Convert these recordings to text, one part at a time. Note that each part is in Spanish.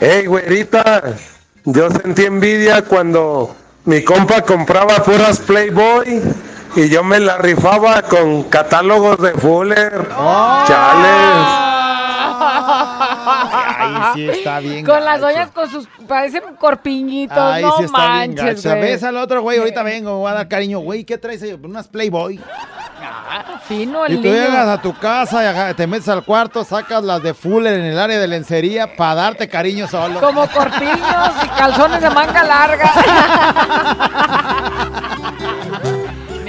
Ey, güerita, yo sentí envidia cuando mi compa compraba puras Playboy y yo me la rifaba con catálogos de Fuller. Chales. Ay, sí está bien. Con las doñas con sus. parecen corpiñitos. Ay, no sí está bien manches, gacha. güey. Ves al otro, güey, ahorita vengo, me voy a dar cariño. Güey, ¿qué traes ahí? Unas Playboy. Fino Y tú niño. llegas a tu casa te metes al cuarto, sacas las de Fuller en el área de lencería para darte cariño solo. Como corpiños y calzones de manga larga.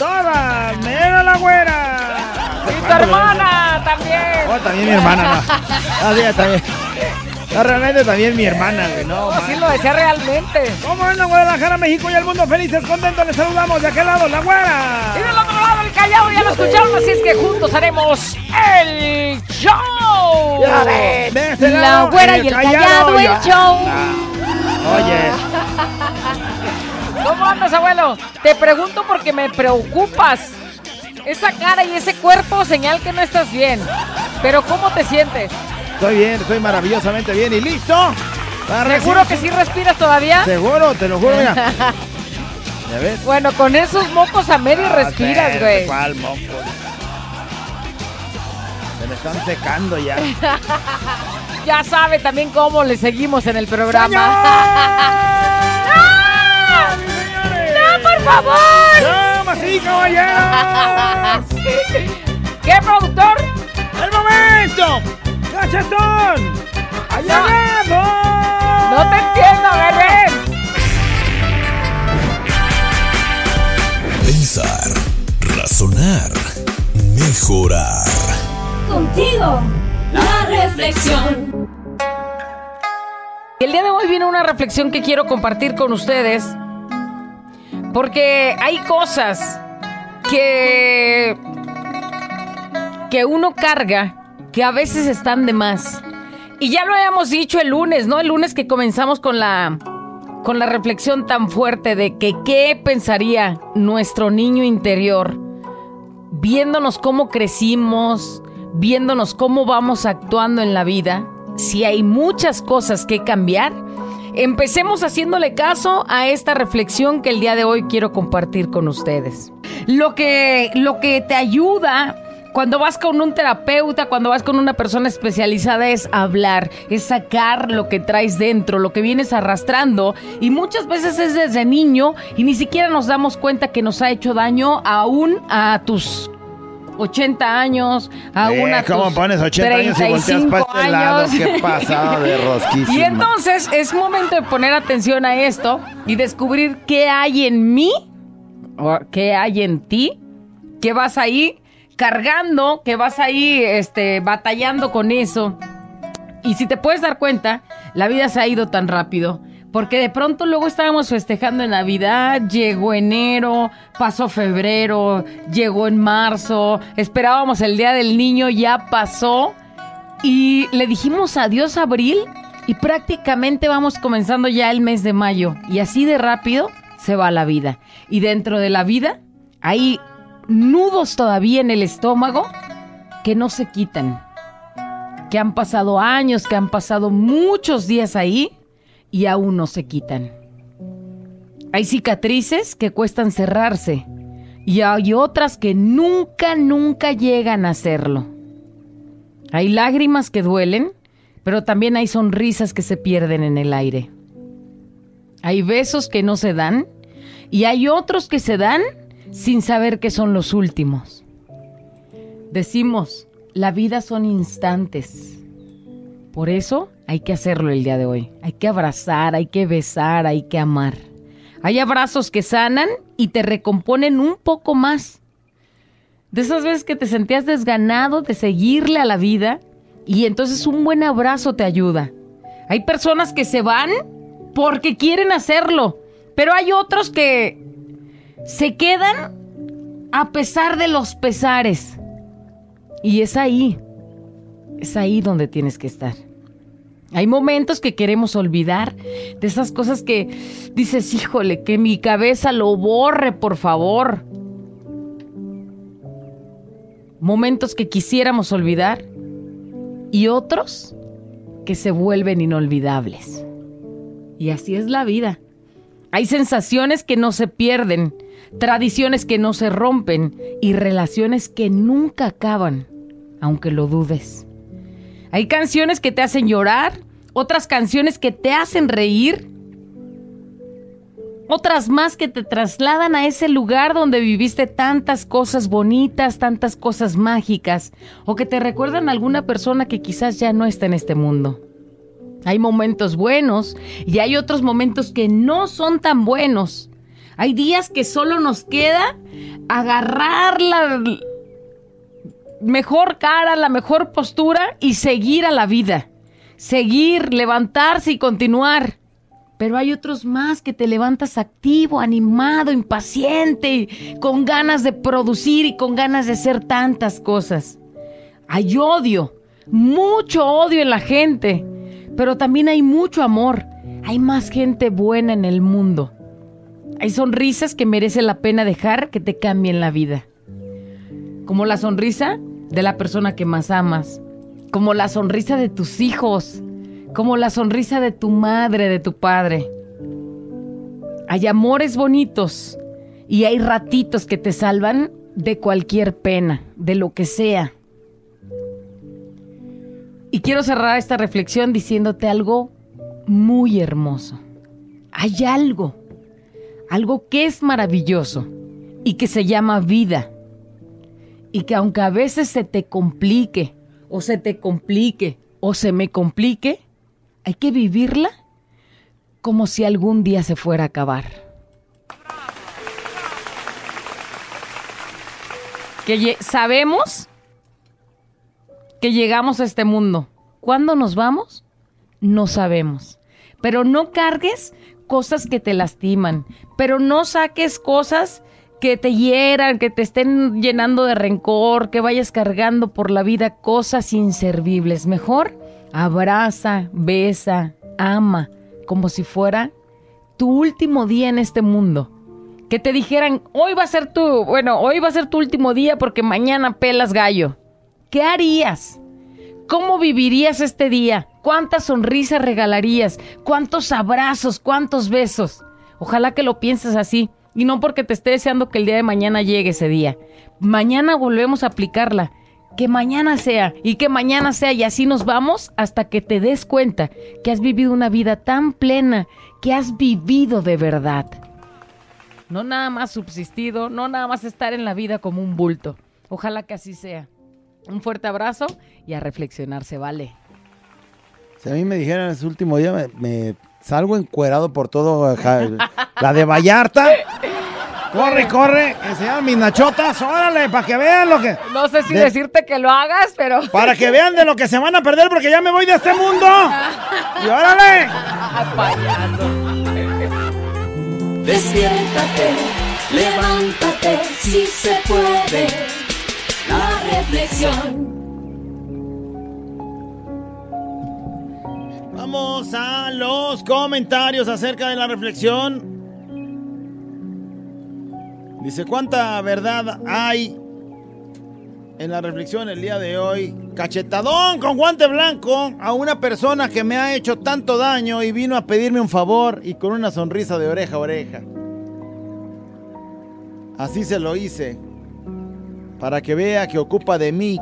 ¡Toda! ¡Mira la güera! Y tu hermana también. Oh, también mi hermana, no. Ah, también. No, realmente también mi hermana, güey, no. Así lo decía realmente. ¿Cómo andan Guadalajara, México y el mundo felices, contentos? Les saludamos de aquel lado, la güera. Y del otro lado el callado ya lo escucharon, así es que juntos haremos el show. De este La lado, güera y el callado, el show. Oye, ¿Cómo andas, abuelo? Te pregunto porque me preocupas. Esa cara y ese cuerpo señal que no estás bien. Pero ¿cómo te sientes? estoy bien, estoy maravillosamente bien y listo. para ¿Seguro que sí respiras todavía? Seguro, te lo juro, mira. ¿Ya ves? Bueno, con esos mocos a medio Ah, respiras, güey. ¿Cuál mocos? Se me están secando ya. Ya sabe también cómo le seguimos en el programa. ¡No, por favor! ¡Damas y caballeros! ¿Qué, productor? ¡El momento! ¡Cachetón! ¡Ha llegado! No te entiendo, bebé. Pensar, razonar, mejorar. Contigo, la reflexión. El día de hoy viene una reflexión que quiero compartir con ustedes. Porque hay cosas que. que uno carga que a veces están de más. Y ya lo habíamos dicho el lunes, ¿no? El lunes que comenzamos con la. con la reflexión tan fuerte de que qué pensaría nuestro niño interior viéndonos cómo crecimos, viéndonos cómo vamos actuando en la vida, si hay muchas cosas que cambiar, empecemos haciéndole caso a esta reflexión que el día de hoy quiero compartir con ustedes. Lo que, lo que te ayuda cuando vas con un terapeuta, cuando vas con una persona especializada es hablar, es sacar lo que traes dentro, lo que vienes arrastrando y muchas veces es desde niño y ni siquiera nos damos cuenta que nos ha hecho daño aún a tus 80 años, a Eh, ¿Cómo tus pones 80 años y volteas 35 para este lado? años. ¿Qué pasada de rosquísima? Y entonces es momento de poner atención a esto y descubrir qué hay en mí o qué hay en ti, que vas ahí cargando, que vas ahí este, batallando con eso. Y si te puedes dar cuenta, la vida se ha ido tan rápido. Porque de pronto luego estábamos festejando en Navidad, llegó enero, pasó febrero, llegó en marzo, esperábamos el Día del Niño, ya pasó. Y le dijimos adiós a abril y prácticamente vamos comenzando ya el mes de mayo. Y así de rápido se va la vida. Y dentro de la vida hay nudos todavía en el estómago que no se quitan. Que han pasado años, que han pasado muchos días ahí y aún no se quitan. Hay cicatrices que cuestan cerrarse y hay otras que nunca, nunca llegan a hacerlo. Hay lágrimas que duelen, pero también hay sonrisas que se pierden en el aire. Hay besos que no se dan y hay otros que se dan sin saber que son los últimos. Decimos, la vida son instantes. Por eso hay que hacerlo el día de hoy. Hay que abrazar, hay que besar, hay que amar. Hay abrazos que sanan y te recomponen un poco más. De esas veces que te sentías desganado de seguirle a la vida y entonces un buen abrazo te ayuda. Hay personas que se van porque quieren hacerlo, pero hay otros que se quedan a pesar de los pesares. Y es ahí, es ahí donde tienes que estar. Hay momentos que queremos olvidar de esas cosas que dices, híjole, que mi cabeza lo borre, por favor. Momentos que quisiéramos olvidar y otros que se vuelven inolvidables. Y así es la vida. Hay sensaciones que no se pierden, tradiciones que no se rompen y relaciones que nunca acaban, aunque lo dudes. Hay canciones que te hacen llorar, otras canciones que te hacen reír, otras más que te trasladan a ese lugar donde viviste tantas cosas bonitas, tantas cosas mágicas, o que te recuerdan a alguna persona que quizás ya no está en este mundo. Hay momentos buenos y hay otros momentos que no son tan buenos. Hay días que solo nos queda agarrar la mejor cara, la mejor postura y seguir a la vida. Seguir, levantarse y continuar. Pero hay otros más que te levantas activo, animado, impaciente, con ganas de producir y con ganas de hacer tantas cosas. Hay odio, mucho odio en la gente pero también hay mucho amor. Hay más gente buena en el mundo. Hay sonrisas que merece la pena dejar que te cambien la vida. Como la sonrisa de la persona que más amas. Como la sonrisa de tus hijos. Como la sonrisa de tu madre, de tu padre. Hay amores bonitos y hay ratitos que te salvan de cualquier pena, de lo que sea. Y quiero cerrar esta reflexión diciéndote algo muy hermoso. Hay algo, algo que es maravilloso y que se llama vida. Y que aunque a veces se te complique, o se te complique, o se me complique, hay que vivirla como si algún día se fuera a acabar. Que sabemos que llegamos a este mundo. ¿Cuándo nos vamos? No sabemos. Pero no cargues cosas que te lastiman, pero no saques cosas que te hieran, que te estén llenando de rencor, que vayas cargando por la vida cosas inservibles. Mejor abraza, besa, ama, como si fuera tu último día en este mundo. Que te dijeran, hoy va a ser tu, bueno, hoy va a ser tu último día porque mañana pelas gallo. ¿Qué harías? ¿Cómo vivirías este día? ¿Cuántas sonrisas regalarías? ¿Cuántos abrazos? ¿Cuántos besos? Ojalá que lo pienses así. Y no porque te esté deseando que el día de mañana llegue ese día. Mañana volvemos a aplicarla. Que mañana sea y que mañana sea y así nos vamos hasta que te des cuenta que has vivido una vida tan plena, que has vivido de verdad. No nada más subsistido, no nada más estar en la vida como un bulto. Ojalá que así sea. Un fuerte abrazo y a reflexionar se vale. Si a mí me dijeran ese último día, me, salgo encuerado por todo. La de Vallarta. Corre, corre, que se llaman mis nachotas, órale, para que vean lo que... No sé si decirte que lo hagas, pero... Para que vean de lo que se van a perder porque ya me voy de este mundo. y órale. Despiértate, levántate, si se puede la reflexión. Vamos a los comentarios acerca de la reflexión. Dice, ¿cuánta verdad hay en la reflexión el día de hoy? Cachetadón con guante blanco a una persona que me ha hecho tanto daño y vino a pedirme un favor y con una sonrisa de oreja a oreja. Así se lo hice para que vea que ocupa de mí.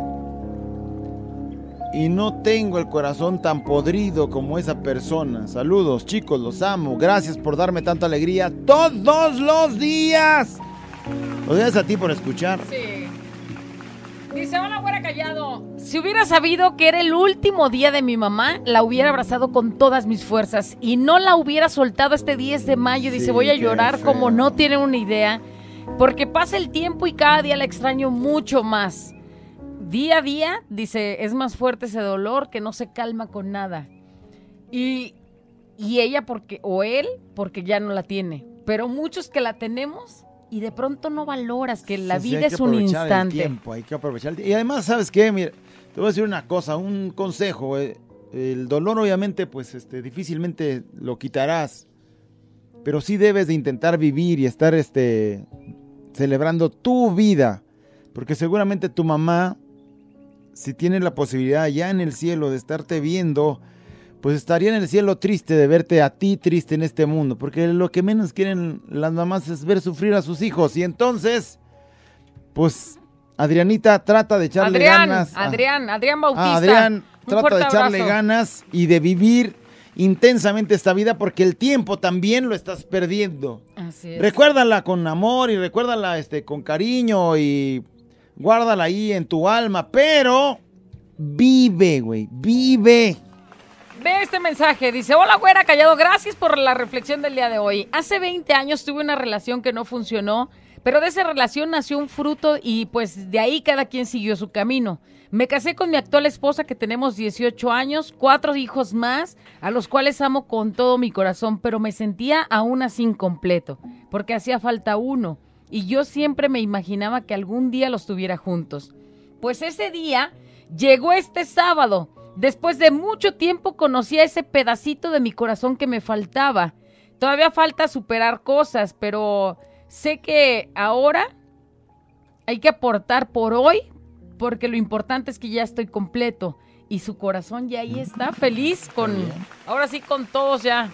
Y no tengo el corazón tan podrido como esa persona. Saludos chicos, los amo. Gracias por darme tanta alegría todos los días. Gracias a ti por escuchar. Sí. Dice, hola, güera callado. Si hubiera sabido que era el último día de mi mamá, la hubiera abrazado con todas mis fuerzas y no la hubiera soltado este 10 de mayo. Dice, Sí, voy a llorar como no tienen una idea. Porque pasa el tiempo y cada día la extraño mucho más. Día a día, dice, es más fuerte ese dolor que no se calma con nada. Y, y ella porque, o él, porque ya no la tiene. Pero muchos que la tenemos y de pronto no valoras que la Sí, vida es un aprovechar el instante. tiempo, hay que aprovechar el tiempo. Y además, ¿sabes qué? Mira, te voy a decir una cosa, un consejo. eh, El dolor, obviamente, pues este, difícilmente lo quitarás. Pero sí debes de intentar vivir y estar este, celebrando tu vida. Porque seguramente tu mamá, si tiene la posibilidad ya en el cielo de estarte viendo, pues estaría en el cielo triste de verte a ti triste en este mundo, porque lo que menos quieren las mamás es ver sufrir a sus hijos. Y entonces, pues, Adrianita trata de echarle Adrián, ganas. a- Adrián, Adrián Bautista. Adrián trata de echarle abrazo. ganas y de vivir intensamente esta vida, porque el tiempo también lo estás perdiendo. Así es. Recuérdala con amor y recuérdala este, con cariño y guárdala ahí en tu alma, pero vive, güey, vive. Ve este mensaje, dice, hola güera callado, gracias por la reflexión del día de hoy. Hace 20 años tuve una relación que no funcionó, pero de esa relación nació un fruto y pues de ahí cada quien siguió su camino. Me casé con mi actual esposa que tenemos 18 años, cuatro hijos más, a los cuales amo con todo mi corazón, pero me sentía aún así incompleto, porque hacía falta uno, y yo siempre me imaginaba que algún día los tuviera juntos. Pues ese día llegó este sábado. Después de mucho tiempo conocí a ese pedacito de mi corazón que me faltaba. Todavía falta superar cosas, pero sé que ahora hay que aportar por hoy, porque lo importante es que ya estoy completo. Y su corazón ya ahí está, feliz con... Ahora sí, con todos ya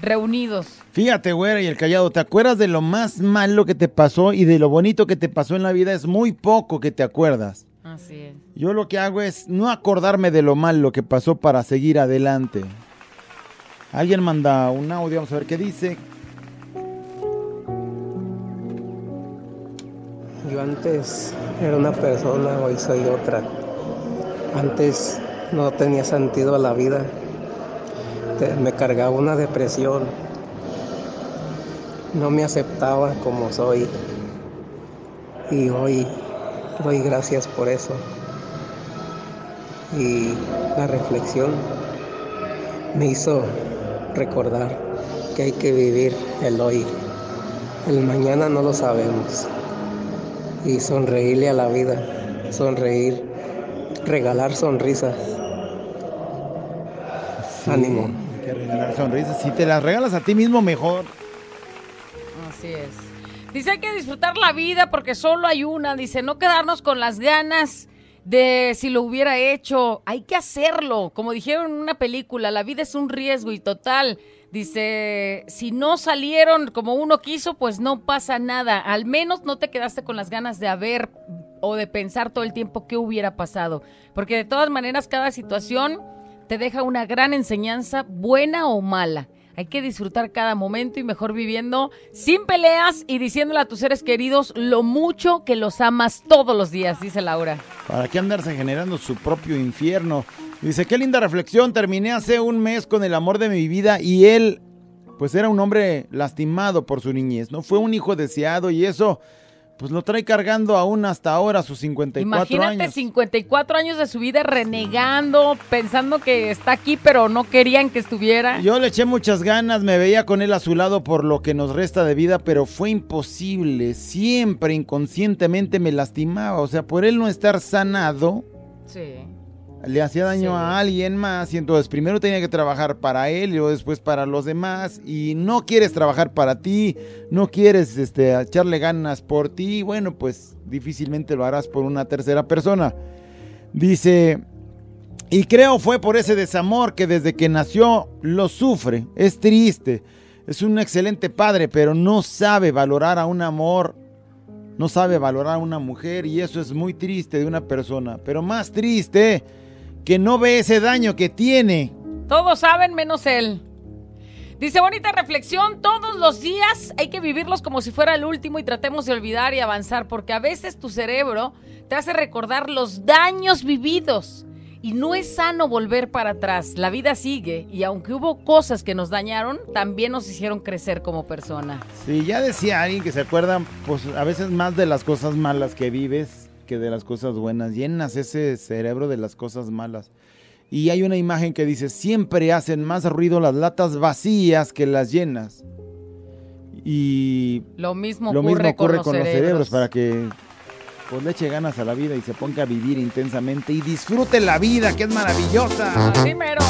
reunidos. Fíjate, güera, y el callado, ¿te acuerdas de lo más malo que te pasó y de lo bonito que te pasó en la vida? Es muy poco que te acuerdas. Así es. Yo lo que hago es no acordarme de lo malo que pasó para seguir adelante. Alguien manda un audio, vamos a ver qué dice. Yo antes era una persona, hoy soy otra. Antes no tenía sentido a la vida. Te- Me cargaba una depresión. No me aceptaba como soy. Y hoy doy gracias por eso. Y la reflexión me hizo recordar que hay que vivir el hoy. El mañana no lo sabemos y sonreírle a la vida, sonreír, regalar sonrisas. Ánimo. Regalar sonrisas. Si te las regalas a ti mismo, mejor. Así es. Dice hay que disfrutar la vida porque solo hay una. Dice no quedarnos con las ganas de si lo hubiera hecho. Hay que hacerlo. Como dijeron en una película, la vida es un riesgo y total. Dice, si no salieron como uno quiso, pues no pasa nada. Al menos no te quedaste con las ganas de haber o de pensar todo el tiempo qué hubiera pasado. Porque de todas maneras cada situación te deja una gran enseñanza, buena o mala. Hay que disfrutar cada momento y mejor viviendo sin peleas y diciéndole a tus seres queridos lo mucho que los amas todos los días, dice Laura. ¿Para qué andarse generando su propio infierno? Dice, qué linda reflexión. Terminé hace un mes con el amor de mi vida y él, pues era un hombre lastimado por su niñez. No fue un hijo deseado y eso, pues lo trae cargando aún hasta ahora, sus 54 Imagínate años. 54 años de su vida renegando, pensando que está aquí, pero no querían que estuviera. Yo le eché muchas ganas, me veía con él a su lado por lo que nos resta de vida, pero fue imposible. Siempre inconscientemente me lastimaba. O sea, por él no estar sanado, Sí. Le hacía daño a alguien más y entonces primero tenía que trabajar para él y luego después para los demás y no quieres trabajar para ti, no quieres este, echarle ganas por ti, bueno, pues difícilmente lo harás por una tercera persona. Dice, y creo fue por ese desamor que desde que nació lo sufre, es triste, es un excelente padre, pero no sabe valorar a un amor no sabe valorar a una mujer y eso es muy triste de una persona. Pero más triste que no ve ese daño que tiene. Todos saben menos él. Dice, bonita reflexión, todos los días hay que vivirlos como si fuera el último y tratemos de olvidar y avanzar, porque a veces tu cerebro te hace recordar los daños vividos y no es sano volver para atrás. La vida sigue y aunque hubo cosas que nos dañaron, también nos hicieron crecer como persona. Sí, ya decía alguien que se acuerda, pues a veces más de las cosas malas que vives que de las cosas buenas. Llenas ese cerebro de las cosas malas. Y hay una imagen que dice, siempre hacen más ruido las latas vacías que las llenas. Y Lo mismo lo ocurre, mismo ocurre con, los cerebros. para que pues, le eche ganas a la vida y se ponga a vivir intensamente y disfrute la vida, que es maravillosa. Así mero.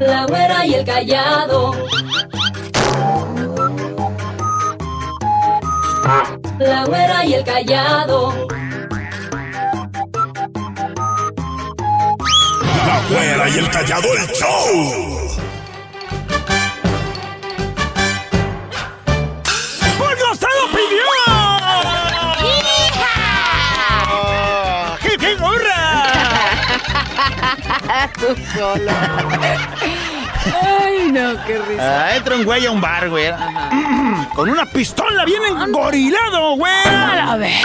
La güera y el callado. La güera y el callado. La güera y el callado el show. ¡Porque usted lo pidió! ¡Hip, hip, hurra! Tú solo. Ay, no, qué risa. Ah, entra un güey a un bar, güey. Con una pistola bien engorilado, güey. A ver.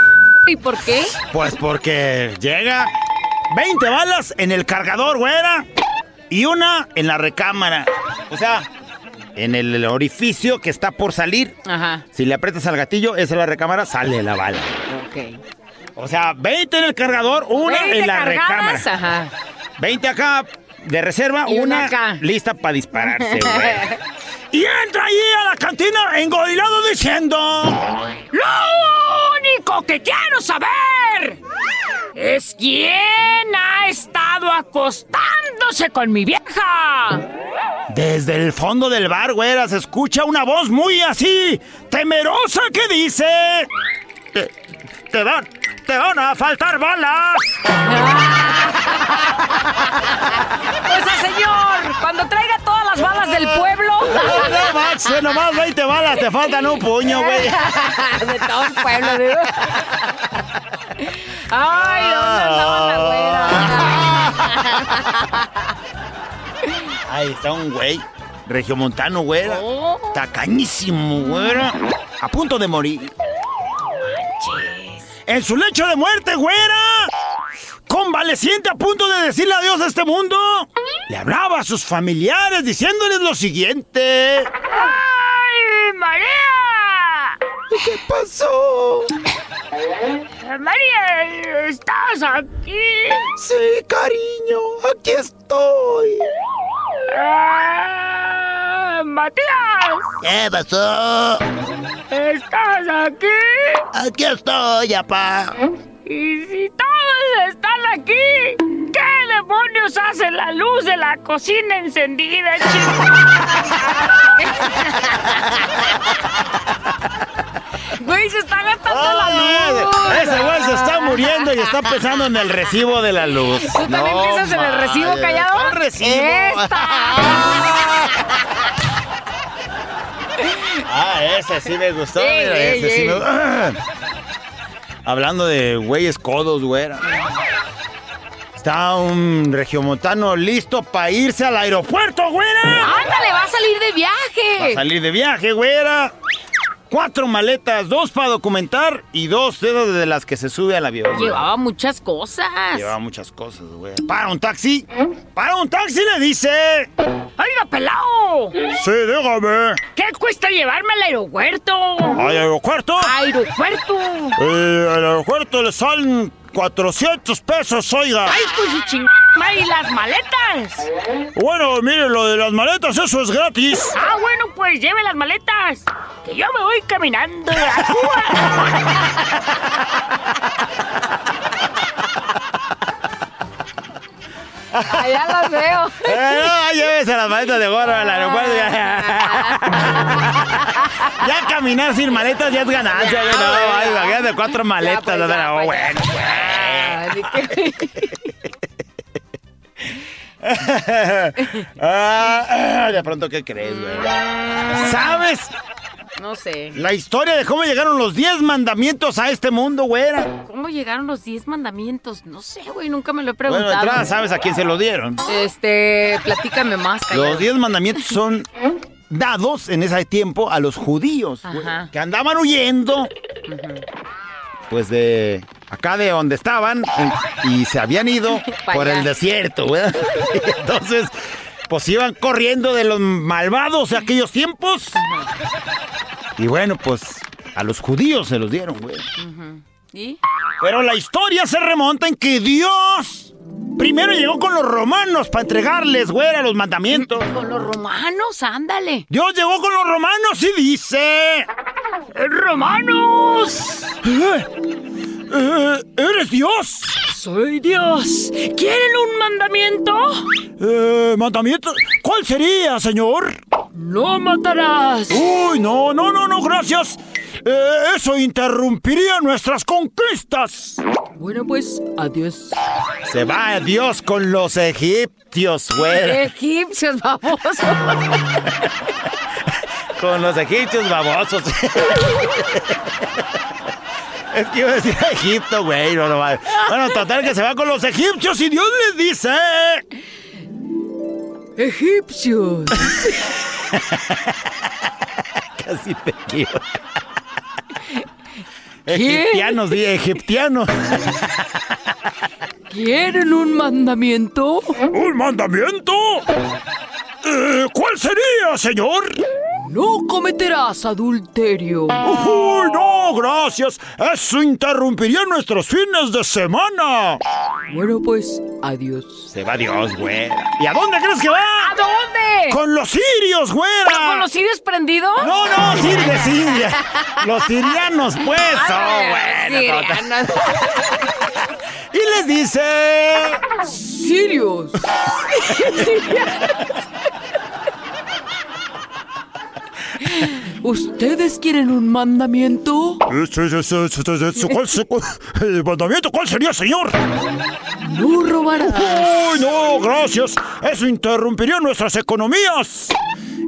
¿Y por qué? Pues porque llega 20 balas en el cargador, güera. Y una en la recámara. O sea, en el orificio que está por salir. Ajá, Si le aprietas al gatillo, esa es la recámara, sale la bala. ok. O sea, 20 en el cargador, una en la cargadas, recámara. Ajá. 20 acá de reserva, Y una lista para dispararse, y entra ahí a la cantina engorilado diciendo... Lo único que quiero saber es quién ha estado acostándose con mi vieja. Desde el fondo del bar, güera, se escucha una voz muy así, temerosa que dice... Te, te van, te van a faltar balas. Pues señor, cuando traiga todas las balas del pueblo. No, Max, nomás 20 balas, te faltan un puño, güey. De todo el pueblo, digo. Ay, ¿dónde andaba la güera? Ahí está un güey, regiomontano, güera. Oh. Tacañísimo, güera. A punto de morir. En su lecho de muerte, güera. Convaleciente a punto de decirle adiós a este mundo. Le hablaba a sus familiares diciéndoles lo siguiente. ¡Ay, María! ¿Qué pasó? María, ¿estás aquí? Sí, cariño, aquí estoy. Ah, Matías, ¿Qué pasó? ¿estás aquí? Aquí estoy, papá. Y si todos están aquí, ¿qué demonios hace la luz de la cocina encendida, chico? Güey, se está gastando la luz. Ese güey se está muriendo y está pensando en el recibo de la luz. ¿Tú también piensas en el recibo callado? ¿Cuál recibo? ¡Esta! Ah, ese sí me gustó. Ey, mira, ey, ese sí me- Hablando de güeyes codos, güera. Está un regiomontano listo para irse al aeropuerto, güera. ¡Ándale, va a salir de Va a viaje! salir de viaje, güera. Cuatro maletas, dos para documentar y dos dedos de las que se sube al avión. güey. Llevaba muchas cosas. Llevaba muchas cosas, güey. Para un taxi. Para un taxi le dice. ¡Oiga, pelao! Sí, dígame. ¿Qué cuesta llevarme al aeropuerto? ¿Al aeropuerto? ¡Aeropuerto! Eh, al aeropuerto le salen 400 pesos, oiga. ¡Ay, pues chingada! ¿Y las maletas? Bueno, mire, lo de las maletas, eso es gratis. Ah, bueno, pues lleve las maletas. Que yo me voy caminando a Cuba. ya las veo. Eh, no, llévese las maletas de gorro al aeropuerto. Ya, Ya caminar sin maletas ya es ganancia, güey. No, ay, imagínate cuatro maletas. pues, no, ya, pues, bueno, Ah, ah, de pronto, ¿qué crees, güey? ¿Sabes No sé. La historia de cómo llegaron los 10 mandamientos a este mundo, güera. ¿Cómo llegaron los 10 mandamientos? No sé, güey, nunca me lo he Bueno, preguntado. entrada sabes a quién se lo dieron. Este, platícame más, callado. Los 10 mandamientos son dados en ese tiempo a los judíos, güey, que andaban huyendo, pues de acá de donde estaban en- y se habían ido por el desierto, güey. Entonces, pues iban corriendo de los malvados de aquellos tiempos. Y bueno, pues a los judíos se los dieron, güey. ¿Y? Pero la historia se remonta en que Dios primero llegó con los romanos para entregarles, güera, los mandamientos. Con los romanos, ándale. Dios llegó con los romanos y dice... ¡Romanos! "Eh, ¿Eres Dios? Soy Dios. ¿Quieren un mandamiento? Eh, ¿Mandamiento? ¿Cuál sería, señor? No matarás. Uy, no, no, no, no, gracias. Eh, eso interrumpiría nuestras conquistas. Bueno, pues, adiós. Se va Dios con los egipcios, güey. Egipcios, babosos. Con los egipcios babosos. Es que iba a decir Egipto, güey. No, no, va. bueno, total que se va con los egipcios y Dios les dice... Egipcios. Casi te quiero. Egiptianos, di, egiptianos. ¿Quieren un mandamiento? ¿Un mandamiento? Eh, ¿Cuál sería, señor? No cometerás adulterio. Uy, no, gracias. Eso interrumpiría nuestros fines de semana. Bueno, pues, adiós. Se va Dios, güey. ¿Y a dónde crees que va? ¿A dónde? Con los sirios, güera. ¿Con los sirios prendidos? No, no, Siria, Siria. Los sirianos, pues. Oh, bueno, total. sirianos. Y les dice... Sirios. ¿Ustedes quieren un mandamiento? ¿Cuál, el mandamiento cuál sería, señor? No robarás. ¡Uy, no! Gracias. Eso interrumpiría nuestras economías.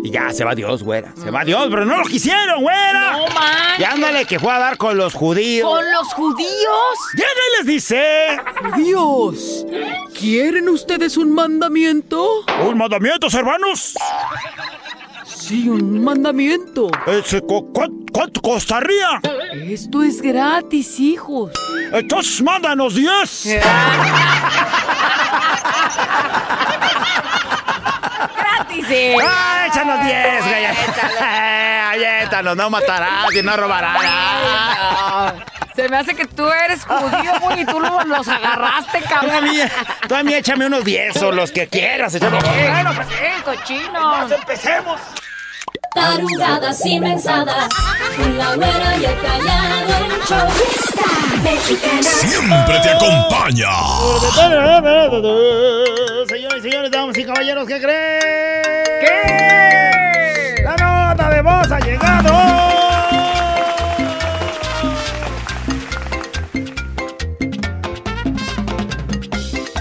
Y ya se va Dios, güera. Se va Dios, pero no lo quisieron, güera. No manches. Y ándale que fue a dar con los judíos. ¿Con los judíos? Llega y les dice... Dios, ¿quieren ustedes un mandamiento? ¿Un mandamiento, hermanos? Sí, un mandamiento. Ese, cu- cu- ¿Cuánto costaría? Esto es gratis, hijos. Entonces mándanos 10. Gratis, eh. ¡Ah, échanos 10, güey! Aviéntanos, no matarás y no robarás. Se me hace que tú eres judío, güey, y tú lo- los agarraste, cabrón. mí, tú a mí échame unos 10 o los que quieras. échame- Bueno, pues sí, cochino. empecemos. Tarugadas y mensadas. Con la güera y el callado. El show mexicana. Siempre te acompaña. Señores y señores, damas y caballeros, ¿qué creen? ¿Qué? La nota de voz ha llegado.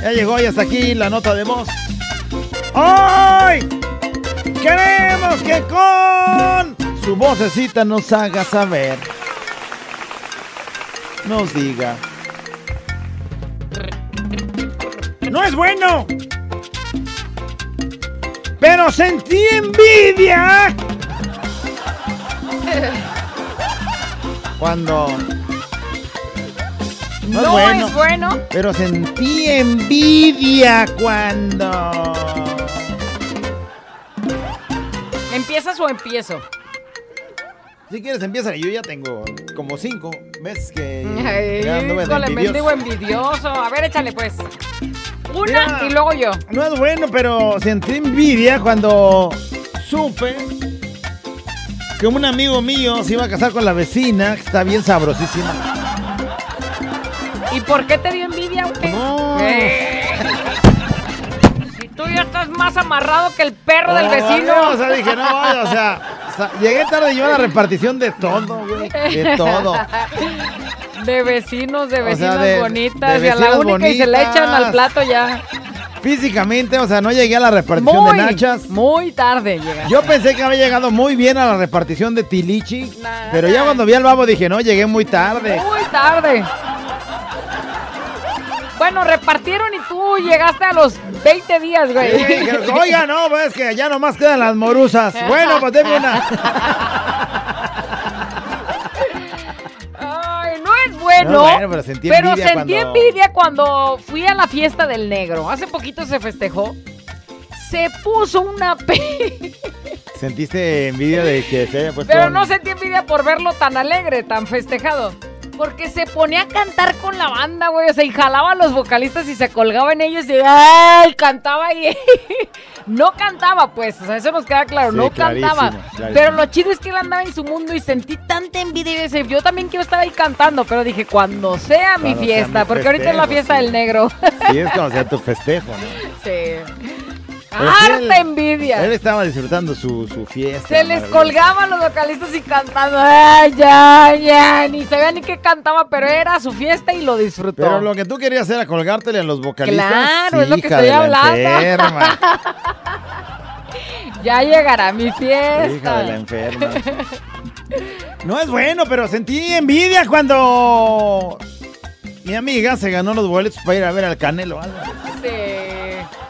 Ya llegó y hasta aquí la nota de voz. ¡Hoy! Queremos que con su vocecita nos haga saber. Nos diga. No es bueno. Pero sentí envidia. Cuando No, No es bueno. es bueno. Pero sentí envidia cuando. ¿Empiezas o empiezo? Si quieres, empieza. Yo ya tengo como cinco veces que. Ay, de híjole, envidioso. mendigo envidioso. A ver, échale pues. Una Mira. y luego yo. No es bueno, pero sentí envidia cuando supe que un amigo mío se iba a casar con la vecina, que está bien sabrosísima. ¿Y por qué te dio envidia, güey? No. Eh. Ya estás más amarrado que el perro del Oh, vecino. no, o sea, dije, no, vaya, o sea, llegué tarde y yo a la repartición de todo, güey. De todo. De vecinos, de O sea, vecinas de- bonitas. de y a la única y se le echan al bonitas. plato ya. físicamente, o sea, no llegué a la repartición Muy, de nachas. muy tarde llegaste. Yo pensé que había llegado muy bien a la repartición de Tilichi, Nah. pero ya cuando vi al babo dije, no, llegué muy tarde. Muy tarde. Bueno, repartieron y tú llegaste a los 20 días, güey. Sí, dijeron, Oiga, no, pues es que ya nomás quedan las morusas. Bueno, pues deme una. Ay, no es bueno. No, bueno, pero sentí envidia sentí cuando- envidia cuando fui a la fiesta del negro. Hace poquito se festejó. Se puso una pe... ¿Sentiste envidia de que se haya puesto Pero no sentí envidia por verlo tan alegre, tan festejado. Porque se ponía a cantar con la banda, güey. O sea, y jalaba a los vocalistas y se colgaba en ellos y ¡ay! cantaba y no cantaba, pues. O sea, eso nos queda claro, Sí, no cantaba. clarísimo. Pero lo chido es que él andaba en su mundo y sentí tanta envidia y decía, yo también quiero estar ahí cantando. Pero dije, cuando sea mi Cuando sea fiesta, mi porque ahorita es la fiesta sí. del negro. Sí, es como sea tu festejo, ¿no? sí. Sí, Harta envidia. Él estaba disfrutando su, su fiesta. Se les colgaban los vocalistas y cantando. ¡Ay, ya, ya! Ni sabía ni qué cantaba, pero era su fiesta y lo disfrutó. Pero lo que tú querías era colgártele a los vocalistas. Claro, es lo que Hija estoy hablando. Ya llegará mi Hija fiesta. de la enferma. No es bueno, pero sentí envidia cuando mi amiga se ganó los boletos para ir a ver al Canelo Álvarez. Sí.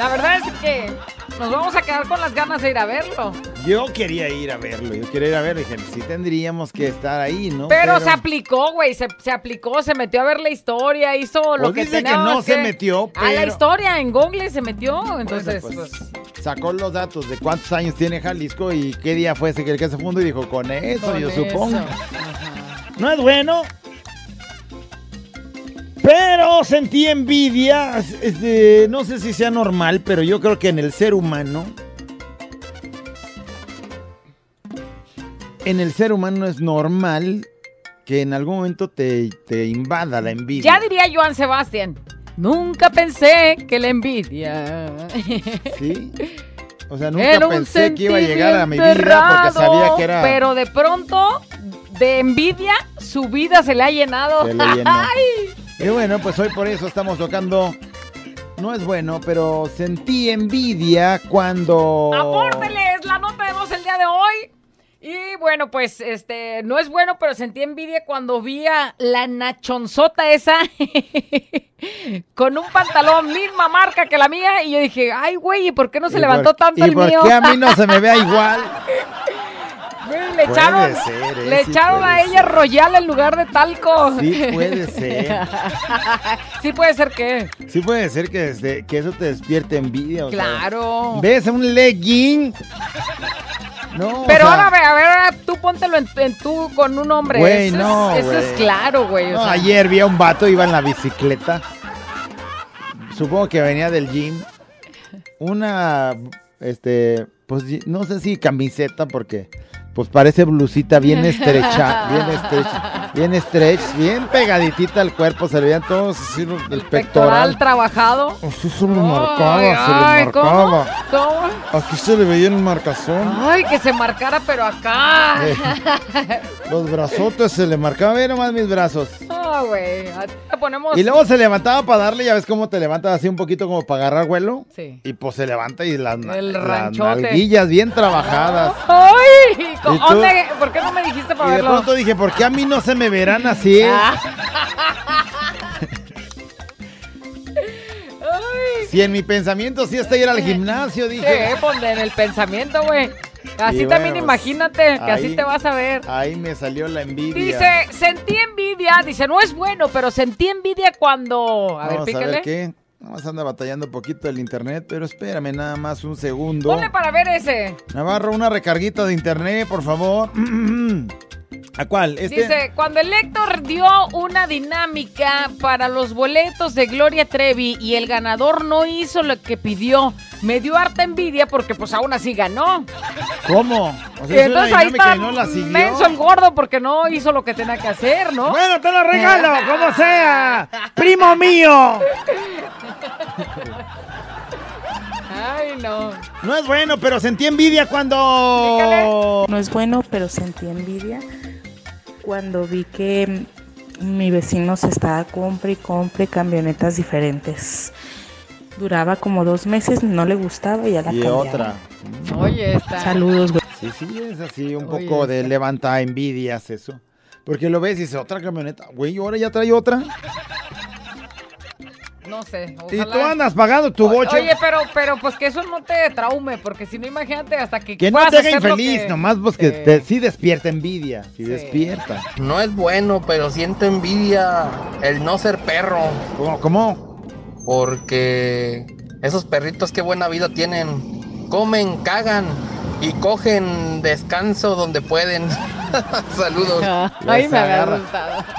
La verdad es que nos vamos a quedar con las ganas de ir a verlo. Yo quería ir a verlo, yo quería ir a verlo. Dije, sí tendríamos que estar ahí, ¿no? Pero, se aplicó, güey, se, se aplicó, se metió a ver la historia, hizo lo Pues que dice que no se metió, A la historia, en Google se metió, entonces, Bueno, pues, pues... Sacó los datos de cuántos años tiene Jalisco y qué día fue ese que que se fundó y dijo, con eso, con yo eso. supongo. Ajá. No es bueno. Pero sentí envidia. este, no sé si sea normal, pero yo creo que en el ser humano. En el ser humano es normal que en algún momento te, te invada la envidia. Ya diría Joan Sebastián, nunca pensé que la envidia... ¿Sí? O sea, nunca un pensé que iba a llegar a mi vida porque sabía que era. Pero de pronto, de envidia, su vida se le ha llenado. Se le llenó. Ay. Y bueno, pues hoy por eso estamos tocando. No es bueno, pero sentí envidia cuando. Apórtele, es la nota de voz el día de hoy. Y bueno, pues este, no es bueno, pero sentí envidia cuando vi a la nachonzota esa con un pantalón misma marca que la mía. Y yo dije, ay, güey, ¿y por qué no se ¿Y levantó por- tanto ¿Y el por mío? qué a mí no se me vea igual? Le Puede echaron, ser, ¿eh? le Sí echaron puede a ella royal en lugar de talco. Sí puede ser. sí puede ser que. Sí puede ser que, desde- que eso te despierte envidia. o Claro. ¿Ves un legging? No, o Pero sea, ahora, a ver, ahora tú póntelo en, en tú con un hombre. Güey, eso no, es, eso es claro, güey. o no, sea. ayer vi a un vato, iba en la bicicleta. Supongo que venía del gym. Una, este, pues no sé si camiseta, porque pues parece blusita bien estrecha, bien estrecha, bien stretch, bien pegaditita al cuerpo, se le veían todos así los- el Pectoral pectoral. trabajado. Así se le Ay, marcaba, se le marcaba. ¿Cómo? Aquí se le veía el marcazón. Ay, que se marcara, pero acá. Eh, Los brazotes se le marcaban, ve nomás mis brazos. Ah, güey. Ponemos. Y luego se levantaba para darle, ya ves cómo te levantas así un poquito como para agarrar vuelo. Sí. Y pues se levanta y las, El las nalguillas bien trabajadas. Ay, ¿cómo- ¿Y tú? dónde- ¿por qué no me dijiste Y para de verlo? pronto dije, ¿por qué a mí no se me verán así? Ah. Si en mi pensamiento sí está ir al gimnasio, dije. sí, ponle en el pensamiento, güey. Así Y también bueno, imagínate, que así te vas a ver. Ahí me salió la envidia. Dice, sentí envidia, dice, no es bueno, pero sentí envidia cuando... A ver, Vamos a pícale. ver qué. Vamos anda batallando un poquito el internet, pero espérame nada más un segundo. Ponle para ver ese. Navarro, una recarguita de internet, por favor. ¿A cuál? Este. Dice, cuando el Héctor dio una dinámica para los boletos de Gloria Trevi y el ganador no hizo lo que pidió, me dio harta envidia porque pues aún así ganó. ¿Cómo? O Y sea, entonces ahí está no menso el gordo porque no hizo lo que tenía que hacer, ¿no? Bueno, te lo regalo, como sea. Primo mío. Ay, no. No es bueno, pero sentí envidia cuando. No es bueno, pero sentí envidia cuando vi que mi vecino se estaba compre y compre camionetas diferentes. Duraba como dos meses, no le gustaba y ya la Y cambiaba. otra. Oye, está. Saludos, güey. Sí, sí, es así, un Oye, poco de levanta envidias eso. Porque lo ves y dices, otra camioneta. Güey, ahora ya trae otra. No sé. Y ojalá- tú andas pagando tu bocho. Oye, pero, pero pues que eso no te traume, porque si no, imagínate hasta que. que no te haga infeliz, que- nomás pues que Sí. te- sí despierta envidia. Sí, despierta. No es bueno, pero siento envidia el no ser perro. ¿Cómo? ¿Cómo? Porque esos perritos qué buena vida tienen. Comen, cagan y cogen descanso donde pueden. Saludos. Ay, Les me había agarra.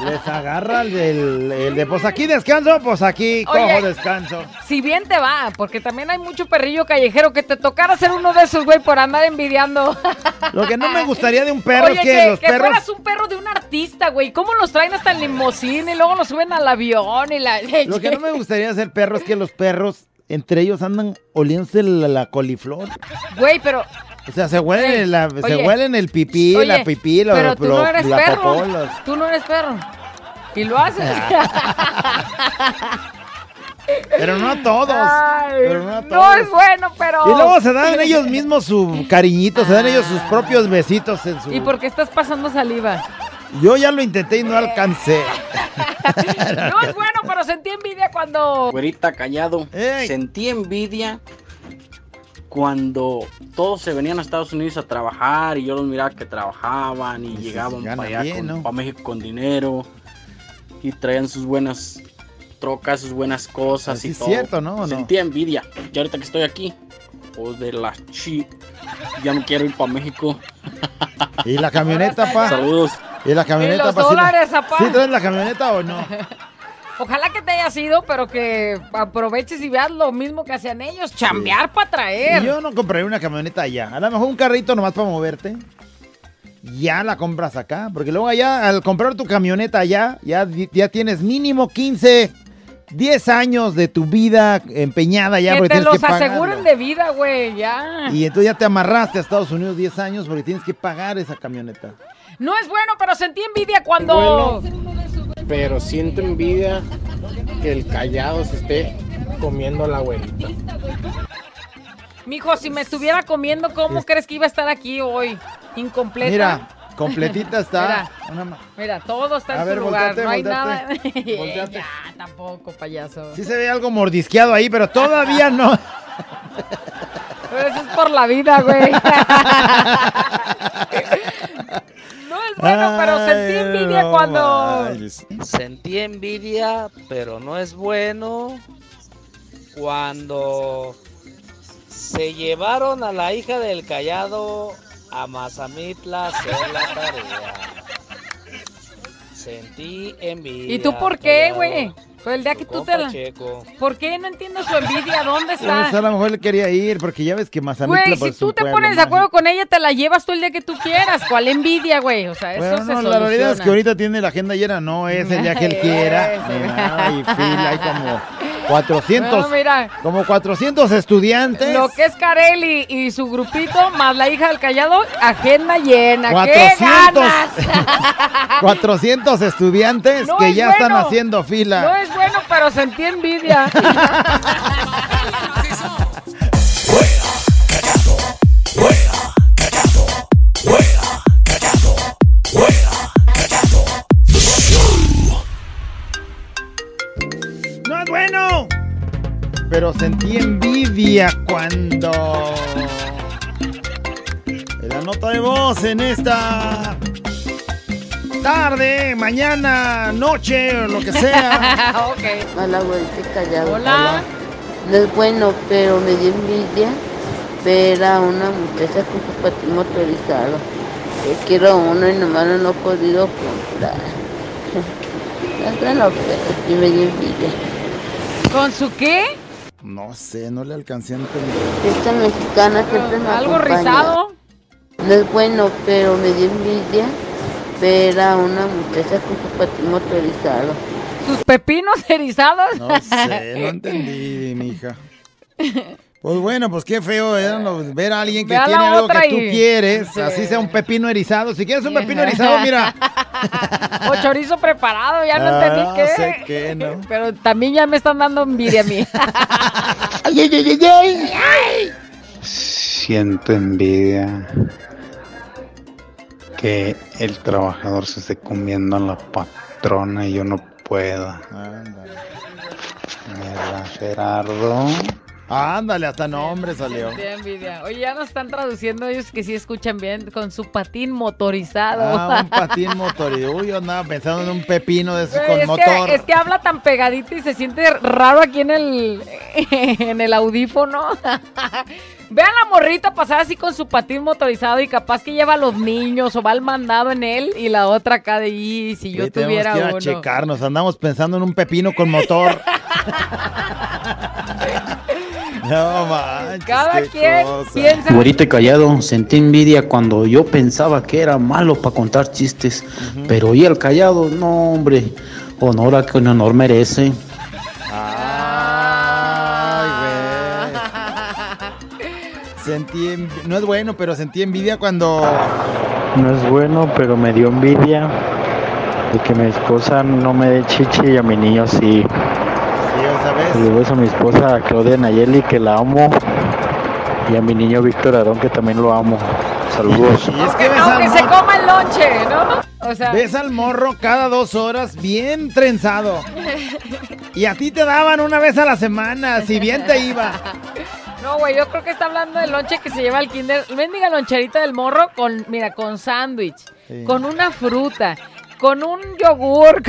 Les agarra el, del- el de, pues aquí descanso, pues aquí Oye. cojo descanso. Si bien te va, porque también hay mucho perrillo callejero que te tocara ser uno de esos, güey, por andar envidiando. Lo que no me gustaría de un perro Oye, es que, los perros... fueras un perro de un artista, güey. ¿Cómo los traen hasta en limusina y luego los suben al avión y la Lo que no me gustaría ser perro es que los perros entre ellos andan oliéndose la, la coliflor. Güey, pero O sea, se huelen, Ey, la- se huelen el pipí, Oye, la pipí, lo- pero tú lo- no eres la perro. popó, los- Tú no eres perro. Y lo haces. Pero no a todos. Ay, pero no a no todos. es bueno, pero. Y luego se dan ellos mismos su cariñito, se dan ellos sus propios besitos en su... ¿Y por qué estás pasando saliva? Yo ya lo intenté y no alcancé. No es bueno, pero sentí envidia cuando. Güerita callado. Ey. Sentí envidia cuando todos se venían a Estados Unidos a trabajar y yo los miraba que trabajaban y llegaban para allá bien, con- ¿no? pa' México con dinero y traían sus buenas trocas, sus buenas cosas Así y es todo. cierto, ¿no? ¿O no? Envidia. Y ahorita que estoy aquí, pues de la chi, ya me quiero ir para México. ¿Y la camioneta, pa? Saludos. ¿Y la camioneta, ¿Y los pa? ¿Sí la- dólares, apá? ¿Sí traes la camioneta o no? Ojalá que te haya sido, pero que aproveches y veas lo mismo que hacían ellos, chambear para traer. Yo no compraría una camioneta allá. A lo mejor un carrito nomás para moverte. Ya la compras acá. Porque luego allá, al comprar tu camioneta allá, ya, ya tienes mínimo 15, 10 años de tu vida empeñada ya. que porque te tienes los que aseguren de vida, güey, ya. Y entonces ya te amarraste a Estados Unidos 10 años porque tienes que pagar esa camioneta. No es bueno, pero sentí envidia cuando... Pero siento envidia que el callado se esté comiendo a la abuelita. Mijo, si me estuviera comiendo, ¿cómo crees que iba a estar aquí hoy? Incompleta. Mira, completita está. Mira. Una Mira, todo está en su lugar, volteate, no hay volteate, nada. volteate. ya, tampoco, payaso. Sí se ve algo mordisqueado ahí, pero todavía no. Pero eso es por la vida, güey. Bueno, pero sentí envidia cuando... Sentí envidia, pero no es bueno cuando se llevaron a la hija del callado a Mazamitla a hacer la tarea. Sentí envidia. ¿Y tú por qué, güey? Pues el día que tú te la... Checo. ¿Por qué? No entiendo su envidia. ¿Dónde Pues a está? lo mejor le quería ir, porque ya ves que Mazamitla Güey, pues, si tú te pones de acuerdo con ella, te la llevas tú el día que tú quieras. ¿Cuál envidia, güey? O sea, eso Bueno, se la realidad es que ahorita tiene la agenda llena, no es el día que él quiera. Eso. ni nada, y fila, hay como 400, No, mira. como 400 estudiantes. Lo que es Carelli y su grupito, más la hija del callado, agenda llena. ¡Qué 400, ganas! 400 estudiantes No que ya están bueno. haciendo fila. No es bueno, pero sentí envidia. Sentí envidia cuando... La nota de voz en esta tarde, mañana, noche, o lo que sea. ok. Hola, güerita callado. Hola. No es bueno, pero me dio envidia ver a una muchacha con su patín motorizado. Yo quiero uno y nomás no lo he podido comprar. No, pero sí me dio envidia. ¿Con su qué? No sé, no le alcancé a entender. Esta mexicana siempre me ¿Algo acompaña. rizado? No es bueno, pero me dio envidia ver a una muchacha con su patín motorizado. ¿Sus pepinos erizados? No sé, no entendí, mi hija. Pues bueno, pues qué feo ¿eh? No, ver a alguien que Ve a la tiene algo que tú quieres, Sí. así sea un pepino erizado. Si quieres un pepino erizado, mira, o chorizo preparado, ya no Ah, entendí no qué. sé qué, ¿no? Pero también ya me están dando envidia a mí. Ay, ay, ay, ay. Siento envidia que el trabajador se esté comiendo a la patrona y yo no pueda. ¿Verdad, Gerardo? Ándale, hasta nombre salió. Qué envidia. Oye, ya nos están traduciendo ellos que sí escuchan bien con su patín motorizado. Ah, un patín motorizado. Uy, yo andaba pensando en un pepino de esos Güey, con es, motor. Que, es que habla tan pegadito y se siente raro aquí en el, en el audífono. Vean la morrita pasar así con su patín motorizado y capaz que lleva a los niños o va al mandado en él y la otra acá de ahí, si yo tuviera que ir a uno. checarnos. Andamos pensando en un pepino con motor. No manches. Cada quien cosa. piensa. Güerito y callado, sentí envidia cuando yo pensaba que era malo para contar chistes, pero oí el callado, no hombre, honor a que un honor merece. Sentí envi- No es bueno, pero sentí envidia cuando. No es bueno, pero me dio envidia de que mi esposa no me dé chichi y a mi niño sí. Beso a mi esposa Claudia Nayeli, que la amo, y a mi niño Víctor Arón, que también lo amo. Saludos. Y es que ves Aunque al, se morro, coma el lonche, ¿no? O sea, ves al morro cada dos horas bien trenzado. Y a ti te daban una vez a la semana, si bien te iba. No, güey, yo creo que está hablando del lonche que se lleva al kinder. Mendiga loncherita del morro con, mira, con sándwich, Sí. con una fruta, con un yogur,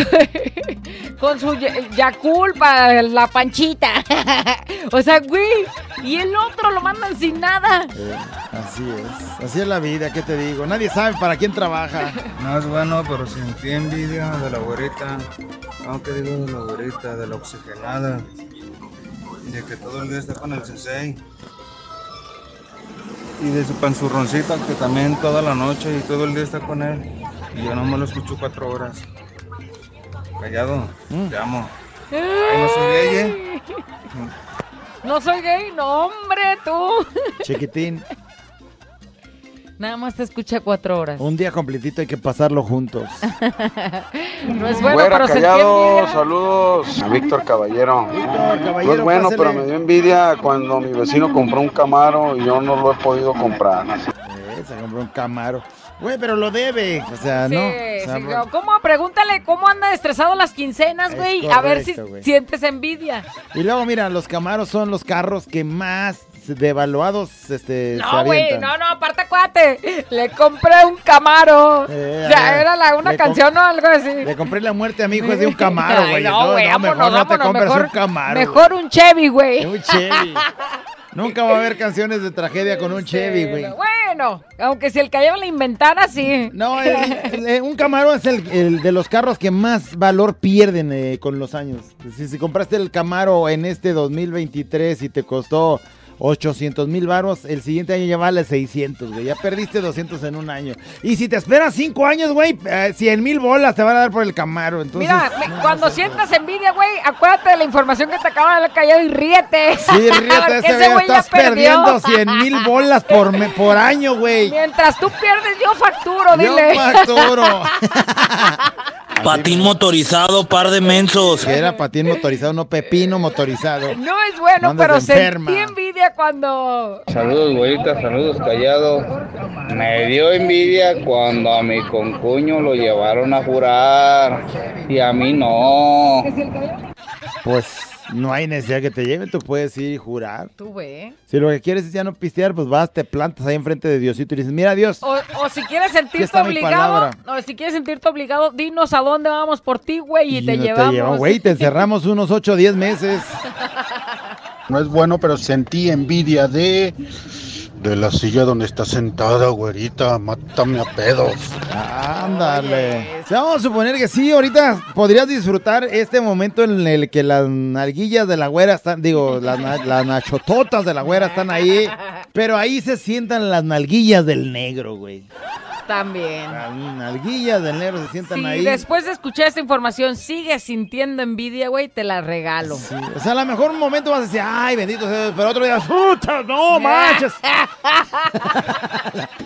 con su ya- Yakult para la panchita. o sea, güey, y el otro lo mandan sin nada. Eh, así es, así es la vida, ¿qué te digo? Nadie sabe para quién trabaja. No es bueno, pero sentí envidia de la güerita. Aunque digo de la güerita, de la oxigenada. De que todo el día está con el sensei. Y de su panzurroncita que también toda la noche y todo el día está con él. Y yo no me lo escucho cuatro horas. Callado, te amo. Ay, no soy gay, ¿eh? No soy gay, no, hombre, tú. Chiquitín, Nada más te escucha cuatro horas. un día completito hay que pasarlo juntos. No es bueno, Güera, pero sentí callado, saludos a Víctor Caballero. no Caballero, es bueno, pero me dio envidia cuando mi vecino compró un Camaro y yo no lo he podido comprar. Eh, se compró un Camaro. Güey, pero lo debe, o sea, Sí, ¿no? O sea, sí, ¿Cómo? Pregúntale cómo anda estresado las quincenas, güey. A ver si sientes envidia. Y luego, mira, los Camaros son los carros que más devaluados este, No, güey, no, no, aparte acuérdate. Le compré un Camaro. Eh, o sea, a ver, era la, una canción o algo así. Le compré la muerte a mi hijo es de un Camaro, güey. no, güey, no, mejor vámonos, no te compres mejor- un Camaro. Mejor un Chevy, güey. Un Chevy. Nunca va a haber canciones de tragedia con un Chevy, güey. Bueno, aunque si el callado le inventara, sí. No, el- el- el- un Camaro es el, el de los carros que más valor pierden eh, con los años. Si, si compraste el Camaro en este 2023 y te costó 800 mil baros, el siguiente año ya vale 600, güey. Ya perdiste 200 en un año. Y si te esperas 5 años, güey, eh, 100 mil bolas te van a dar por el Camaro. Entonces, Mira, me- cuando sientas envidia, güey, acuérdate de la información que te acaba de callado y ríete. Sí, ríete, ese güey, estás perdiendo 100 mil bolas por, me- por año, güey. Mientras tú pierdes, yo facturo, Yo dile. facturo. Patín motorizado, par de mensos. Que era patín motorizado, no pepino motorizado. No es bueno, pero enferma. sentí envidia cuando... Saludos, güerita, saludos, callado. Me dio envidia cuando a mi concuño lo llevaron a jurar y a mí no. Pues no hay necesidad que te lleven, tú puedes ir y jurar. Tú ve. Si lo que quieres es ya no pistear, pues vas, te plantas ahí enfrente de Diosito y dices, mira Dios, O, o si quieres sentirte obligado, o si quieres sentirte obligado, dinos a dónde vamos por ti, güey, y, te no llevamos. llevan, güey, te encerramos unos 8 o 10 meses. No es bueno, pero sentí envidia de. De la silla donde está sentada, güerita. Mátame a pedos. Ándale. Sea, vamos a suponer que sí, ahorita podrías disfrutar este momento en el que las nalguillas de la güera están, digo, las, las nachototas de la güera están ahí, pero ahí se sientan las nalguillas del negro, güey. También. Las nalguillas del negro se sientan Si ahí. después de escuchar esta información sigues sintiendo envidia, güey, te la regalo. O sea, a lo mejor un momento vas a decir, ay, bendito sea Dios", pero otro día, puta, no manches.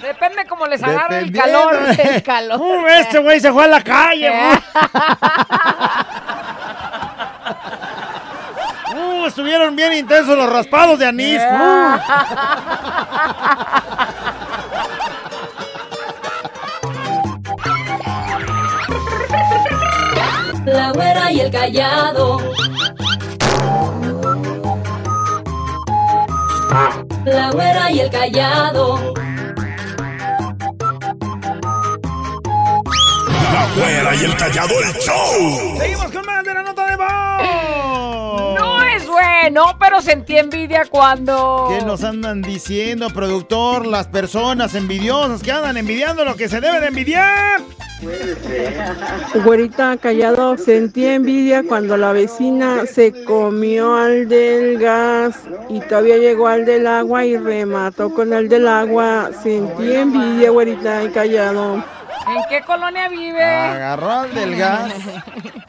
Depende cómo les agarre el Dependiendo, calor. El calor. Uh, este güey se fue a la calle. Uh, estuvieron bien intensos los raspados de anís. Uh. La güera y el callado. La güera y el callado. La güera y el callado, el show. Seguimos con más de la nota de voz. No es bueno, pero sentí envidia cuando. ¿Qué nos andan diciendo, productor? Las personas envidiosas que andan envidiando lo que se debe de envidiar. Güerita callado, sentí envidia cuando la vecina se comió al del gas y todavía llegó al del agua y remató con el del agua. Sentí envidia, güerita y callado. ¿En qué colonia vive? Agarró al del gas.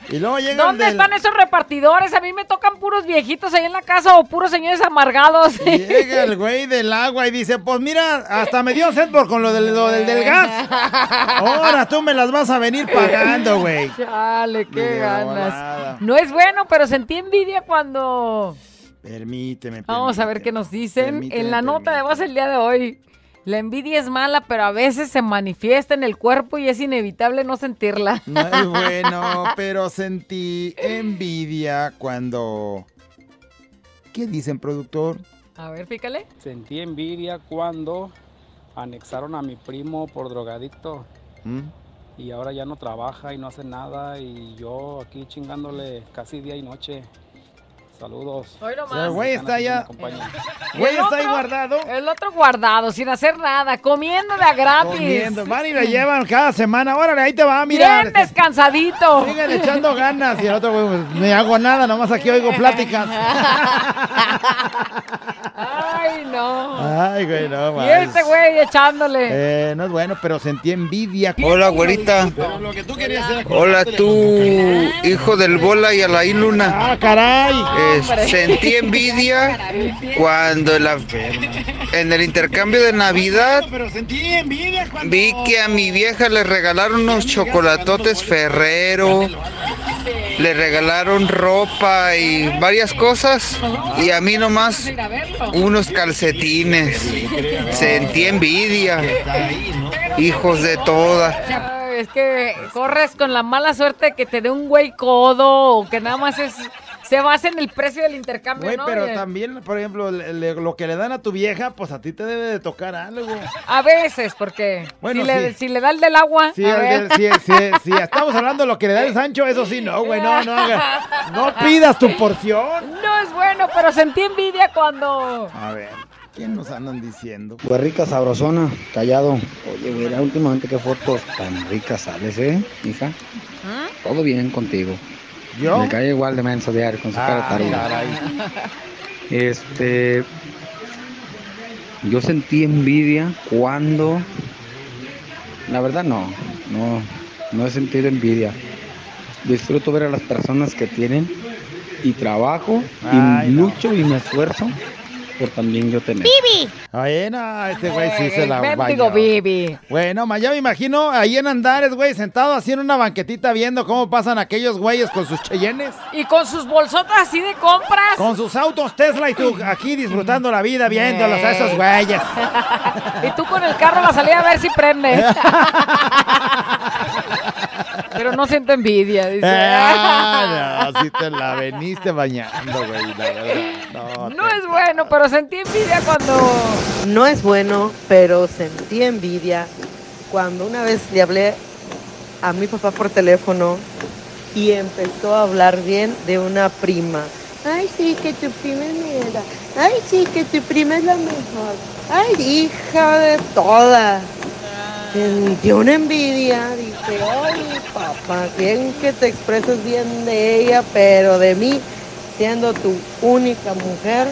Y luego llega el ¿Dónde del- están esos repartidores? A mí me tocan puros viejitos ahí en la casa o puros señores amargados. Llega el güey del agua y dice, pues mira, hasta me dio sed por con lo del, lo del, del gas. Ahora tú me las vas a venir pagando, güey. Chale, qué ganas. volada. No es bueno, pero sentí envidia cuando... Permíteme. Vamos a ver qué nos dicen Permíteme, en la nota de voz el día de hoy. La envidia es mala, pero a veces se manifiesta en el cuerpo y es inevitable no sentirla. No es bueno, pero sentí envidia cuando... ¿Qué dicen, productor? A ver, pícale. Sentí envidia cuando anexaron a mi primo por drogadicto ¿Mm? y ahora ya no trabaja y no hace nada y yo aquí chingándole casi día y noche. Saludos. Hoy O sea, el güey está. Y Güey está ahí guardado. El otro guardado, sin hacer nada, comiendo de a gratis. Comiendo. Van y le llevan cada semana. Órale, ahí te va, mira. Bien descansadito. Siguen echando ganas. Y el otro, güey, pues, no hago nada, nomás aquí oigo pláticas. Ay, no. Ay, güey, no, Y este güey echándole. Eh, no es bueno, pero sentí envidia. Hola, güerita. Hola, tú, hijo del bola y Alaí Luna. Ah, caray. Eh, sentí envidia cuando en, la- en el intercambio de Navidad vi que a mi vieja le regalaron unos chocolatotes Ferrero, le regalaron ropa y varias cosas y a mí nomás unos calcetines. Sentí envidia, hijos de todas. Es que corres con la mala suerte de que te dé un güey codo o que nada más es se basa en el precio del intercambio, Güey, ¿no? pero también, por ejemplo, le- le- lo que le dan a tu vieja, pues a ti te debe de tocar algo. A veces, porque Bueno, si, le, sí. si le da el del agua. A ver. si estamos hablando de lo que le da el Sancho, eso sí, no, güey, no, no haga. No pidas tu porción. No es bueno, pero sentí envidia cuando. A ver, ¿quién nos andan diciendo? Pues rica, sabrosona, callado. Oye, mira, últimamente qué fotos tan ricas sales, ¿eh, hija? Todo bien contigo. ¿Yo? Me cae igual de menso diario con su cara Ah, taruga. caray. Este. Yo sentí envidia cuando. La verdad, no. No, no he sentido envidia. Disfruto ver a las personas que tienen y trabajo Ay, y no. lucho y me esfuerzo por también yo tener. ¡Bibi! Oye, no, este güey sí se la bañó. Bibi. Bueno, ma, ya me imagino ahí en Andares, güey, sentado así en una banquetita viendo cómo pasan aquellos güeyes con sus cheyennes, Y con sus bolsotas así de compras. con sus autos Tesla y tú aquí disfrutando la vida viéndolos a esos güeyes. y tú con el carro a la salida a ver si prende. Pero no siento envidia, dice. Ah, no, si te la veniste bañando, güey, la verdad. No, No es bueno, pero sentí envidia cuando. No es bueno, pero sentí envidia cuando una vez le hablé a mi papá por teléfono y empezó a hablar bien de una prima. Ay, sí, que tu prima es mi edad. Ay, sí, que tu prima es la mejor. Ay, hija de todas. Sentí una envidia. Dije, ay, papá, bien que te expresas bien de ella, pero de mí, siendo tu única mujer,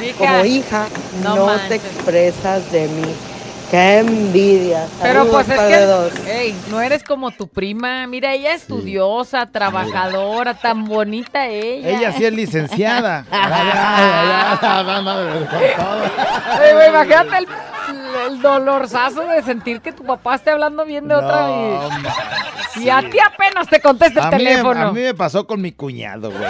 Hija, como hija, no te expresas de mí. Qué envidia. Pero Saludos, pues es que, ey, no eres como tu prima. Mira, ella es estudiosa, trabajadora, tan bonita ella. Ella sí es licenciada. Todo. Imagínate el, el dolorzazo de sentir que tu papá esté hablando bien de otra No, y, y a ti apenas te contesta el A mí, teléfono. a mí me pasó con mi cuñado, güey.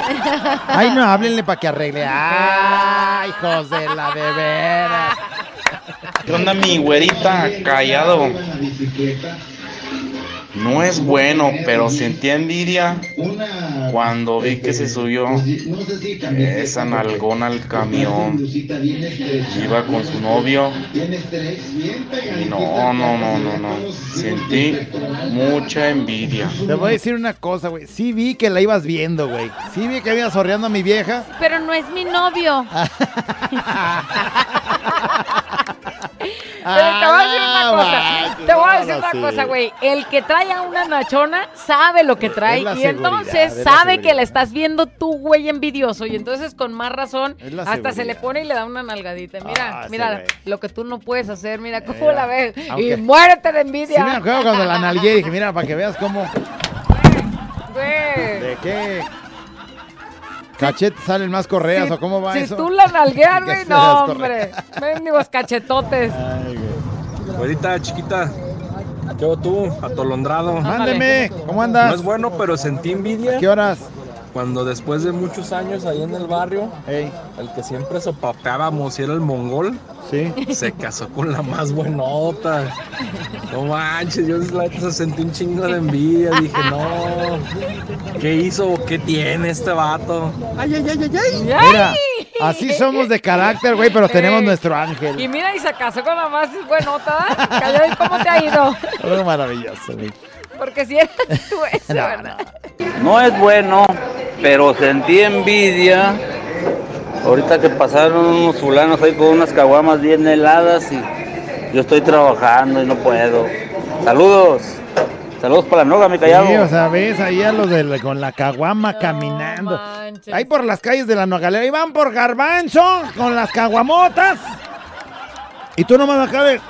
Ay, no, háblenle para que arregle. Ay, hijos de la de veras. ¿Qué onda mi güerita callado? No es bueno, pero sentí envidia cuando vi que se subió esa nalgona al camión. Iba con su novio. Y no, no, no, no, no. Sentí mucha envidia. Te voy a decir una cosa, güey. Sí vi que la ibas viendo, güey. Sí vi que ibas sorreando a mi vieja. Pero no es mi novio. Pero te voy a decir una Ah, cosa, te voy a decir una sí. cosa, güey. El que trae a una nachona sabe lo que trae y entonces sabe que la estás viendo tú, güey, envidioso y entonces con más razón hasta se le pone y le da una nalgadita. Mira, Ah, mira lo que tú no puedes hacer, mira cómo la ves y muérete de Sí envidia. me acuerdo cuando la nalgué y dije, mira, para que veas cómo... Güey. ¿De qué? ¿Cachete salen más correas o cómo va Si eso? tú la nalgueas, güey, no, hombre. Mendigos cachetotes. Güerita, chiquita. Yo tú, atolondrado. Mándeme, ¿cómo andas? No es bueno, pero sentí envidia. ¿A qué horas? Cuando después de muchos años ahí en el barrio, el que siempre sopapeábamos y era el mongol, se casó con la más buenota. No manches, yo la neta sentí un chingo de envidia. Dije, no, ¿qué hizo? ¿Qué tiene este vato? Ay, ay, ay, ay, ay. Mira, así somos de carácter, güey, pero tenemos nuestro ángel. Y mira, y se casó con la más buenota. Callado, ¿y cómo te ha ido? Algo maravilloso, güey. Porque si eres tú eso, No, ¿verdad? No es bueno, pero sentí envidia. Ahorita que pasaron unos fulanos ahí con unas caguamas bien heladas y yo estoy trabajando y no puedo. Saludos. Saludos para la noga, mi callado. Sí, o sea, ves ahí a los de con la caguama caminando. Ahí por las calles de la Nogalera. Ahí van por garbanzo con las caguamotas. Y tú nomás acá de...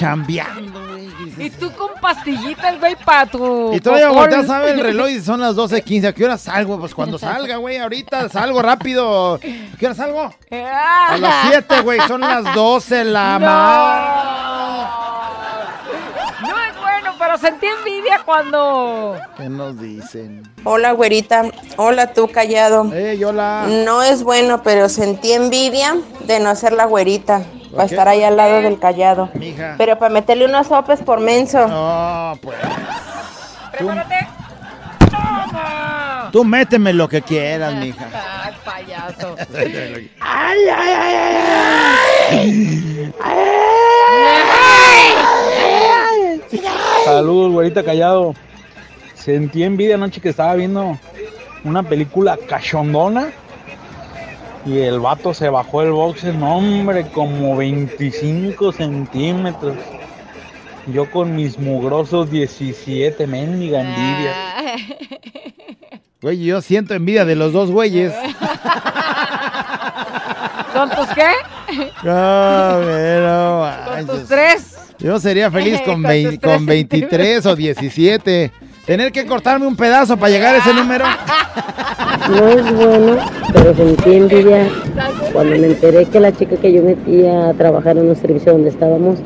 Chambeando, güey. Y tú con pastillitas, güey, para tu. Y todavía volteas a ver el reloj y son las 12.15. ¿A qué hora salgo? Pues cuando salga, güey. Ahorita salgo rápido. ¿A qué hora salgo? A las 7, güey. Son las 12 la No es bueno, pero sentí envidia cuando. ¿Qué nos dicen? Hola, güerita. Hola, tú callado. hola. No es bueno, pero sentí envidia de no ser la güerita. Para estar ahí al lado del callado. Mija. Pero para meterle unos sopes por menso. No, pues. Prepárate. ¡Toma! Tú méteme lo que quieras, mija. Ay, payaso. Ay, ay, ay, Saludos, güerita callado. Sentí envidia anoche que estaba viendo una película cachondona y el vato se bajó el boxer, no hombre, como 25 centímetros. Yo con mis mugrosos 17, mendiga envidia. Güey, yo siento envidia de los dos güeyes. ¿Con tus qué? No, pero, Con tus tres. Yo sería feliz con, con 23 o 17. Tener que cortarme un pedazo para llegar a ese número. No es bueno, pero sentí envidia cuando me enteré que la chica que yo metía a trabajar en un servicio donde estábamos,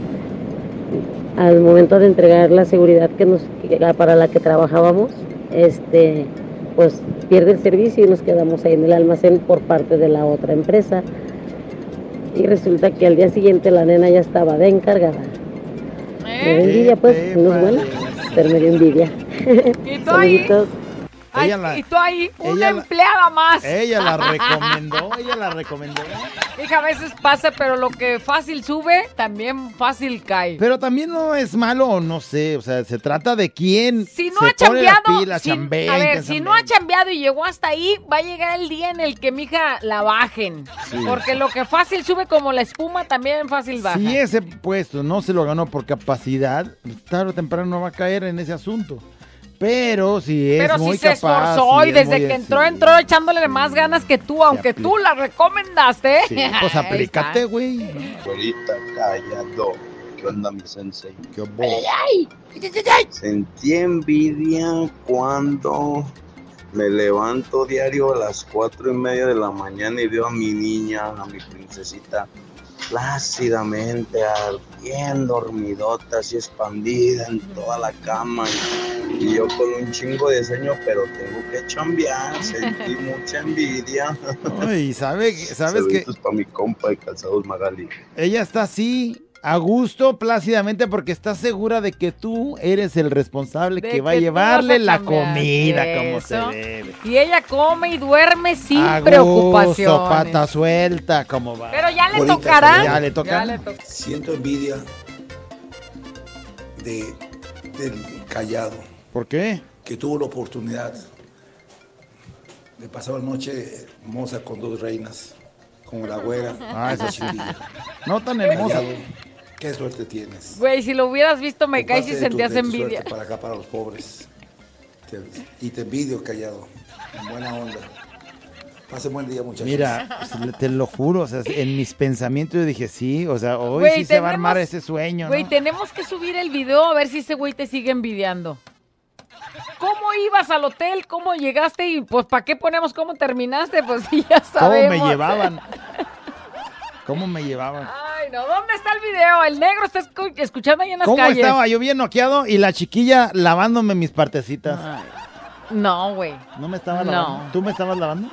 al momento de entregar la seguridad que nos, para la que trabajábamos, este, pues pierde el servicio y nos quedamos ahí en el almacén por parte de la otra empresa. Y resulta que al día siguiente la nena ya estaba de encargada. Me dio envidia, pues, no es bueno, pero me dio envidia. ¿Y tú ahí? Saluditos. Ay, Ella la- y tú ahí, una empleada más. Ella la recomendó, ella la recomendó. Hija, a veces pasa, pero lo que fácil sube, también fácil cae. Pero también no es malo, no sé, o sea, se trata de quién Si no se ha pone chambeado, si- a ver, si no ha chambeado y llegó hasta ahí, va a llegar el día en el que mija la bajen. Sí. Porque lo que fácil sube como la espuma, también fácil baja. Si ese puesto no se lo ganó por capacidad, tarde o temprano va a caer en ese asunto. Pero si es Pero muy si se capaz. esforzó sí y es desde muy- que entró, sí. entró echándole más ganas que tú, aunque tú la recomendaste. Sí, pues aplícate, güey. Güerita, callado. ¿Qué onda, mi sensei? ¿Qué Sentí envidia cuando me levanto diario a las cuatro y media de la mañana y veo a mi niña, a mi princesita, plácidamente, bien dormidota, así expandida en toda la cama. Y, y yo con un chingo de sueño, pero tengo que chambear. Sentí mucha envidia. Ay, ¿sabe, ¿sabes que Saluditos para mi compa de Calzados Magali. ella está así, a gusto, plácidamente, porque está segura de que tú eres el responsable De que va a que llevarle a la comida como se debe. Y ella come y duerme sin A gusto, preocupación. pata suelta, como va. Pero ya le Bonita, tocará. Ya le toca. Ya le toca. Siento envidia de, del callado, ¿Por qué? que tuvo la oportunidad de pasar una noche hermosa con dos reinas, con la güera. Ah, la sí. chiquilla. No tan hermosa. Callado, Qué suerte tienes. Güey, si lo hubieras visto, me caes y sentías tu envidia. Para acá, para los pobres. Te- y te envidio, callado. En buena onda. Pase buen día, muchachos. Mira, te lo juro, o sea, en mis pensamientos yo dije, sí, o sea, hoy Güey, sí se va a armar ese sueño, Güey, ¿no? tenemos que subir el video a ver si ese güey te sigue envidiando. ¿Cómo ibas al hotel? ¿Cómo llegaste? Y pues, ¿para qué ponemos cómo terminaste? Pues sí, ya ¿Cómo sabemos. me llevaban? ¿Cómo me llevaban? Ay, no, ¿dónde está el video? El negro está escu- escuchando ahí en las ¿Cómo calles. estaba? Yo bien noqueado y la chiquilla lavándome mis partecitas. No, güey. ¿No me estaba No. lavando? ¿Tú me estabas lavando?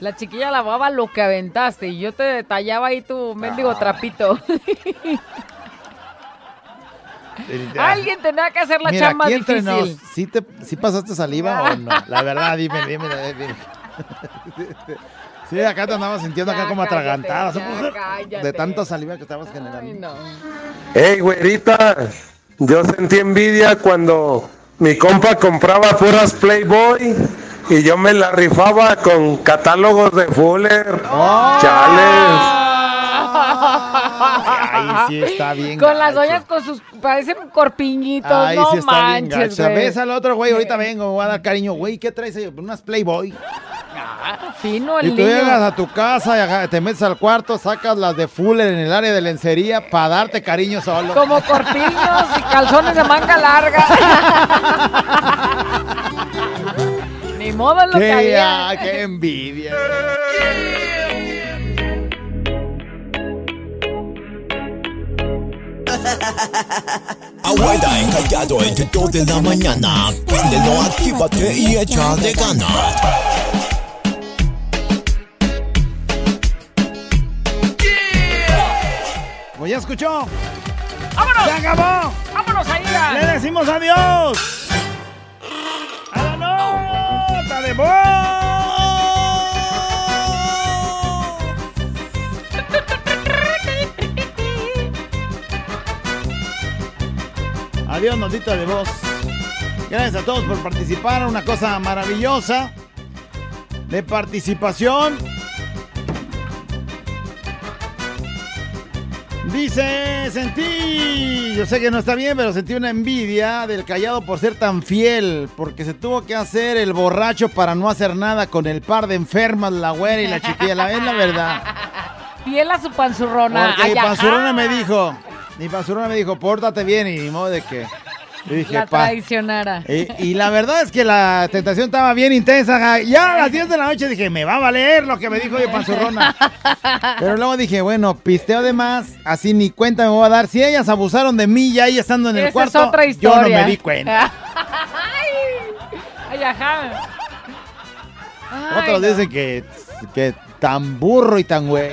La chiquilla lavaba lo que aventaste y yo te detallaba ahí tu mendigo Ah. trapito. Alguien tenía que hacer la Mira, chamba aquí difícil. nos, ¿sí, te, ¿sí pasaste saliva o no? La verdad, dime, dime, dime. Sí, acá te andabas sintiendo acá Ya, como atragantada. De tanta saliva que estabas generando. Ay, no. Hey, güerita, yo sentí envidia cuando mi compa compraba puras Playboy y yo me la rifaba con catálogos de Fuller. Chales. Ahí sí está bien. Con las gacho. doñas con sus, parecen corpiñitos, Ahí no sí está bien manches, gacha. güey. Ves al otro güey, ahorita vengo, me voy a dar cariño. Güey, ¿qué traes ahí? Unas Playboy. Fino el Y tú niño. llegas a tu casa y te metes al cuarto, sacas las de Fuller en el área de lencería para darte cariño solo. Como corpiños y calzones de manga larga. Ni modo es lo que ¡Qué, había. ah, qué envidia! Abuela encallado entre 2 de la mañana. Préndelo, actívate y échale ganas. Pues ya escuchó. ¡Vámonos! ¡Se acabó! ¡Vámonos a ir a- ¡Le decimos adiós! ¡A la nota de voz! Adiós, notita de voz. Gracias a todos por participar. Una cosa maravillosa de participación. Dice, sentí, yo sé que no está bien, pero sentí una envidia del callado por ser tan fiel, porque se tuvo que hacer el borracho para no hacer nada con el par de enfermas, la güera y la chiquilla, la es la verdad. Fiel a su panzurrona. Porque mi panzurrona me dijo, mi panzurrona me dijo, pórtate bien y ni modo de que... Dije, La traicionara. Y, y la verdad es que la tentación estaba bien intensa. Ya a las 10 de la noche dije, me va a valer lo que me dijo mi panzurrona. Pero luego dije, bueno, pisteo de más, así ni cuenta me voy a dar. Si ellas abusaron de mí ya ahí estando en el Esa es cuarto, otra yo no me di cuenta. Ay, ay, ajá. Ay, Otros no. dicen que, que tan burro y tan güey.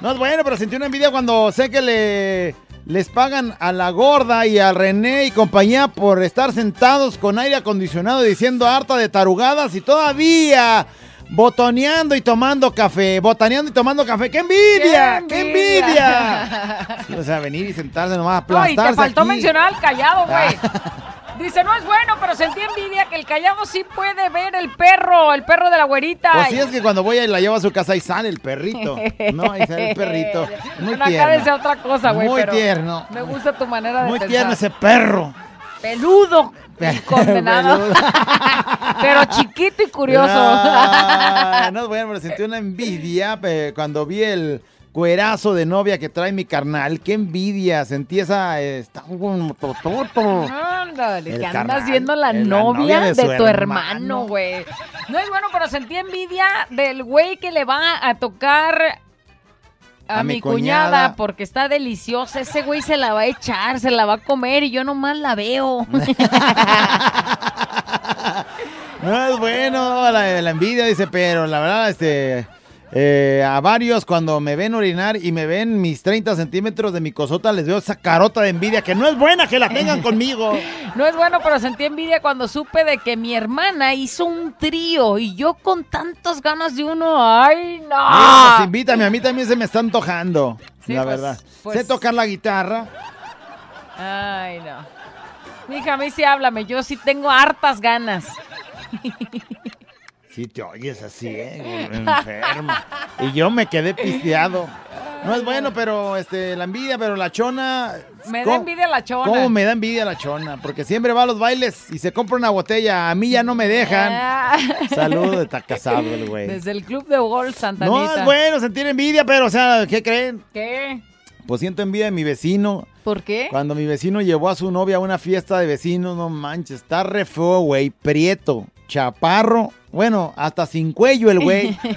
No es bueno, pero sentí una envidia cuando sé que le les pagan a la gorda y a René y compañía por estar sentados con aire acondicionado diciendo harta de tarugadas y todavía botoneando y tomando café, botaneando y tomando café. ¡Qué envidia! ¡Qué envidia! Sí, o sea, venir y sentarse nomás, No, y te aplastarse faltó aquí. mencionar al callado, güey. Dice, no es bueno, pero sentí envidia que el callado sí puede ver el perro, el perro de la güerita. Pues sí, es que cuando voy y la llevo a su casa ahí sale el perrito. No, ahí sale el perrito. Muy acá tierno. otra cosa, güey. Muy pero tierno. Me gusta tu manera de Muy pensar. tierno ese perro. Peludo. Condenado. Pero chiquito y curioso. Ah, no, bueno, pero sentí una envidia cuando vi el cuerazo de novia que trae mi carnal. Qué envidia. Sentí esa. eh, está un tototo. Ándale, que andas viendo la novia, de tu hermano. güey. No es bueno, pero sentí envidia del güey que le va a tocar a, A mi mi cuñada, cuñada. porque está deliciosa. Ese güey se la va a echar, se la va a comer y yo nomás la veo. No es bueno la, la envidia, dice, pero la verdad, este. Eh, a varios cuando me ven orinar y me ven mis 30 centímetros de mi cosota, les veo esa carota de envidia que no es buena que la tengan conmigo. No es bueno, pero sentí envidia cuando supe de que mi hermana hizo un trío y yo con tantas ganas de uno. ¡Ay, no! Pues invítame, a mí también se me está antojando, Sí, la pues, verdad. pues. Sé tocar la guitarra. Ay, no. Mija, a mí sí háblame, yo sí tengo hartas ganas. Sí te oyes así, ¿eh? Enferma. Y yo me quedé pisteado. No es bueno, pero este, la envidia, pero la chona. Me da ¿cómo- envidia la chona. ¿Cómo me da envidia la chona? Porque siempre va a los bailes y se compra una botella. A mí ya no me dejan. Ah. Saludos, está casado el güey. Desde el club de golf, Santa No es bueno sentir envidia, pero, o sea, ¿qué creen? ¿Qué? Pues siento envidia de mi vecino. ¿Por qué? Cuando mi vecino llevó a su novia a una fiesta de vecinos, no manches, está re feo, güey, prieto, chaparro, bueno, hasta sin cuello el güey.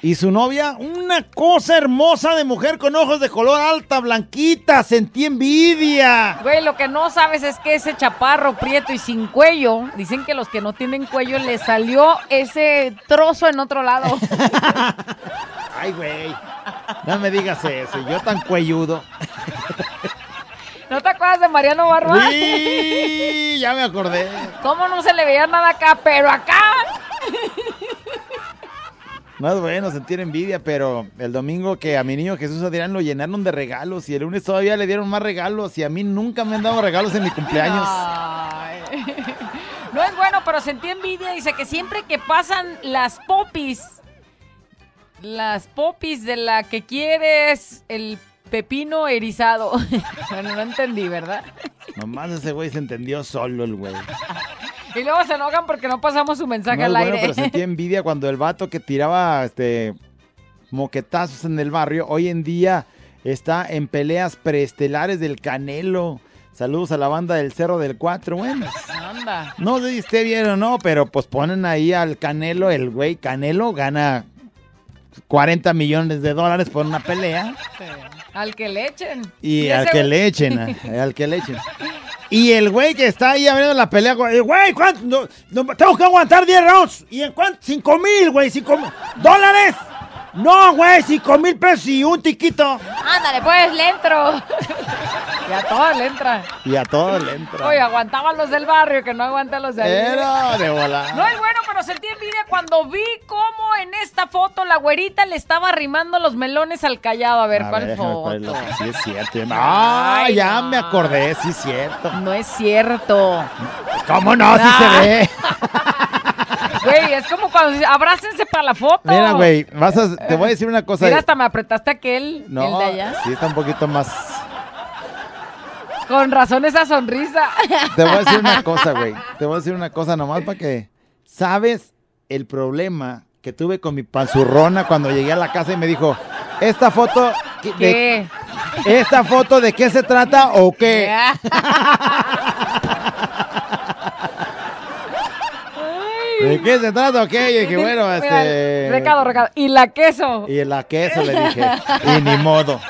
Y su novia, una cosa hermosa de mujer con ojos de color alta, blanquita, sentí envidia. Güey, lo que no sabes es que ese chaparro prieto y sin cuello, dicen que los que no tienen cuello le salió ese trozo en otro lado. Ay, güey, no me digas eso, yo tan cuelludo. ¿No te acuerdas de Mariano Barba? Sí, ya me acordé. ¿Cómo no se le veía nada acá? Pero acá. No es bueno sentir envidia, pero el domingo que a mi niño Jesús Adrián lo llenaron de regalos y el lunes todavía le dieron más regalos y a mí nunca me han dado regalos en mi cumpleaños. Ay. No es bueno, pero sentí envidia. Dice que siempre que pasan las popis, las popis de la que quieres el pepino erizado. bueno, no entendí, ¿verdad? Nomás ese güey se entendió solo el güey. Y luego se enojan porque no pasamos su mensaje No al bueno, aire. pero sentí envidia cuando el vato que tiraba este moquetazos en el barrio, hoy en día está en peleas preestelares del Canelo. Saludos a la banda del Cerro del Cuatro. Bueno, Anda. no sé si esté bien o no, pero pues ponen ahí al Canelo, el güey Canelo gana 40 millones de dólares por una pelea. Sí. Al que le echen. Y ese al que güey- le echen, a- al que le echen. Y el güey que está ahí abriendo la pelea, güey, güey, ¿cuánto? No, no, tengo que aguantar 10 rounds. ¿Y en cuánto? 5 mil, güey, 5 mil. ¿Dólares? No, güey, 5 mil pesos y un tiquito. Ándale, pues, le entro. y a todos le entra. Y a todos le entra. Oye, aguantaba a los del barrio, que no aguanta a los de ahí. Era de volada. No es bueno, pero sentí envidia cuando vi cómo en esta foto la güerita le estaba arrimando los melones al callado. A ver, A ¿cuál ver, foto? que sí es cierto. Ah, Ay, ya no. me acordé, sí es cierto. No es cierto. ¿Cómo no? Sí Ah. se ve. Güey, es como cuando abrácense para la foto. Mira, güey, vas a, te voy a decir una cosa. Mira, hasta me apretaste aquel, el no, de allá. sí está un poquito más Con razón esa sonrisa. Te voy a decir una cosa, güey. Te voy a decir una cosa nomás para que... ¿Sabes el problema que tuve con mi panzurrona cuando llegué a la casa y me dijo, esta foto... ¿qué- de- ¿Qué? ¿Esta foto de qué se trata o qué? ¿De qué se trata o qué? Y dije, bueno, este... Recado, recado. Y la queso. Y la queso le dije. Y ni modo.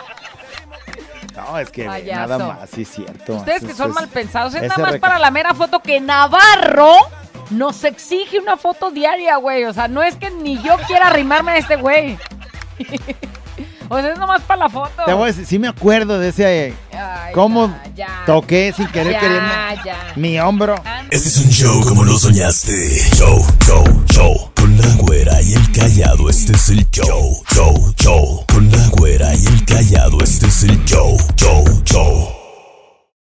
No, es que Payaso. nada más, sí es cierto. Ustedes que son mal pensados, es nada más para la mera foto que Navarro nos exige una foto diaria, güey. O sea, no es que ni yo quiera arrimarme a este güey. O sea, es nomás para la foto. Te voy a decir, sí me acuerdo de ese. Ay, eh, cómo ya, ya. toqué sin querer ya, queriendo mi hombro. Este es un show como lo soñaste. Show, show, show. Con la güera y el callado, este es el show. Show, show. Con la güera y el callado, este es el show. Show, show.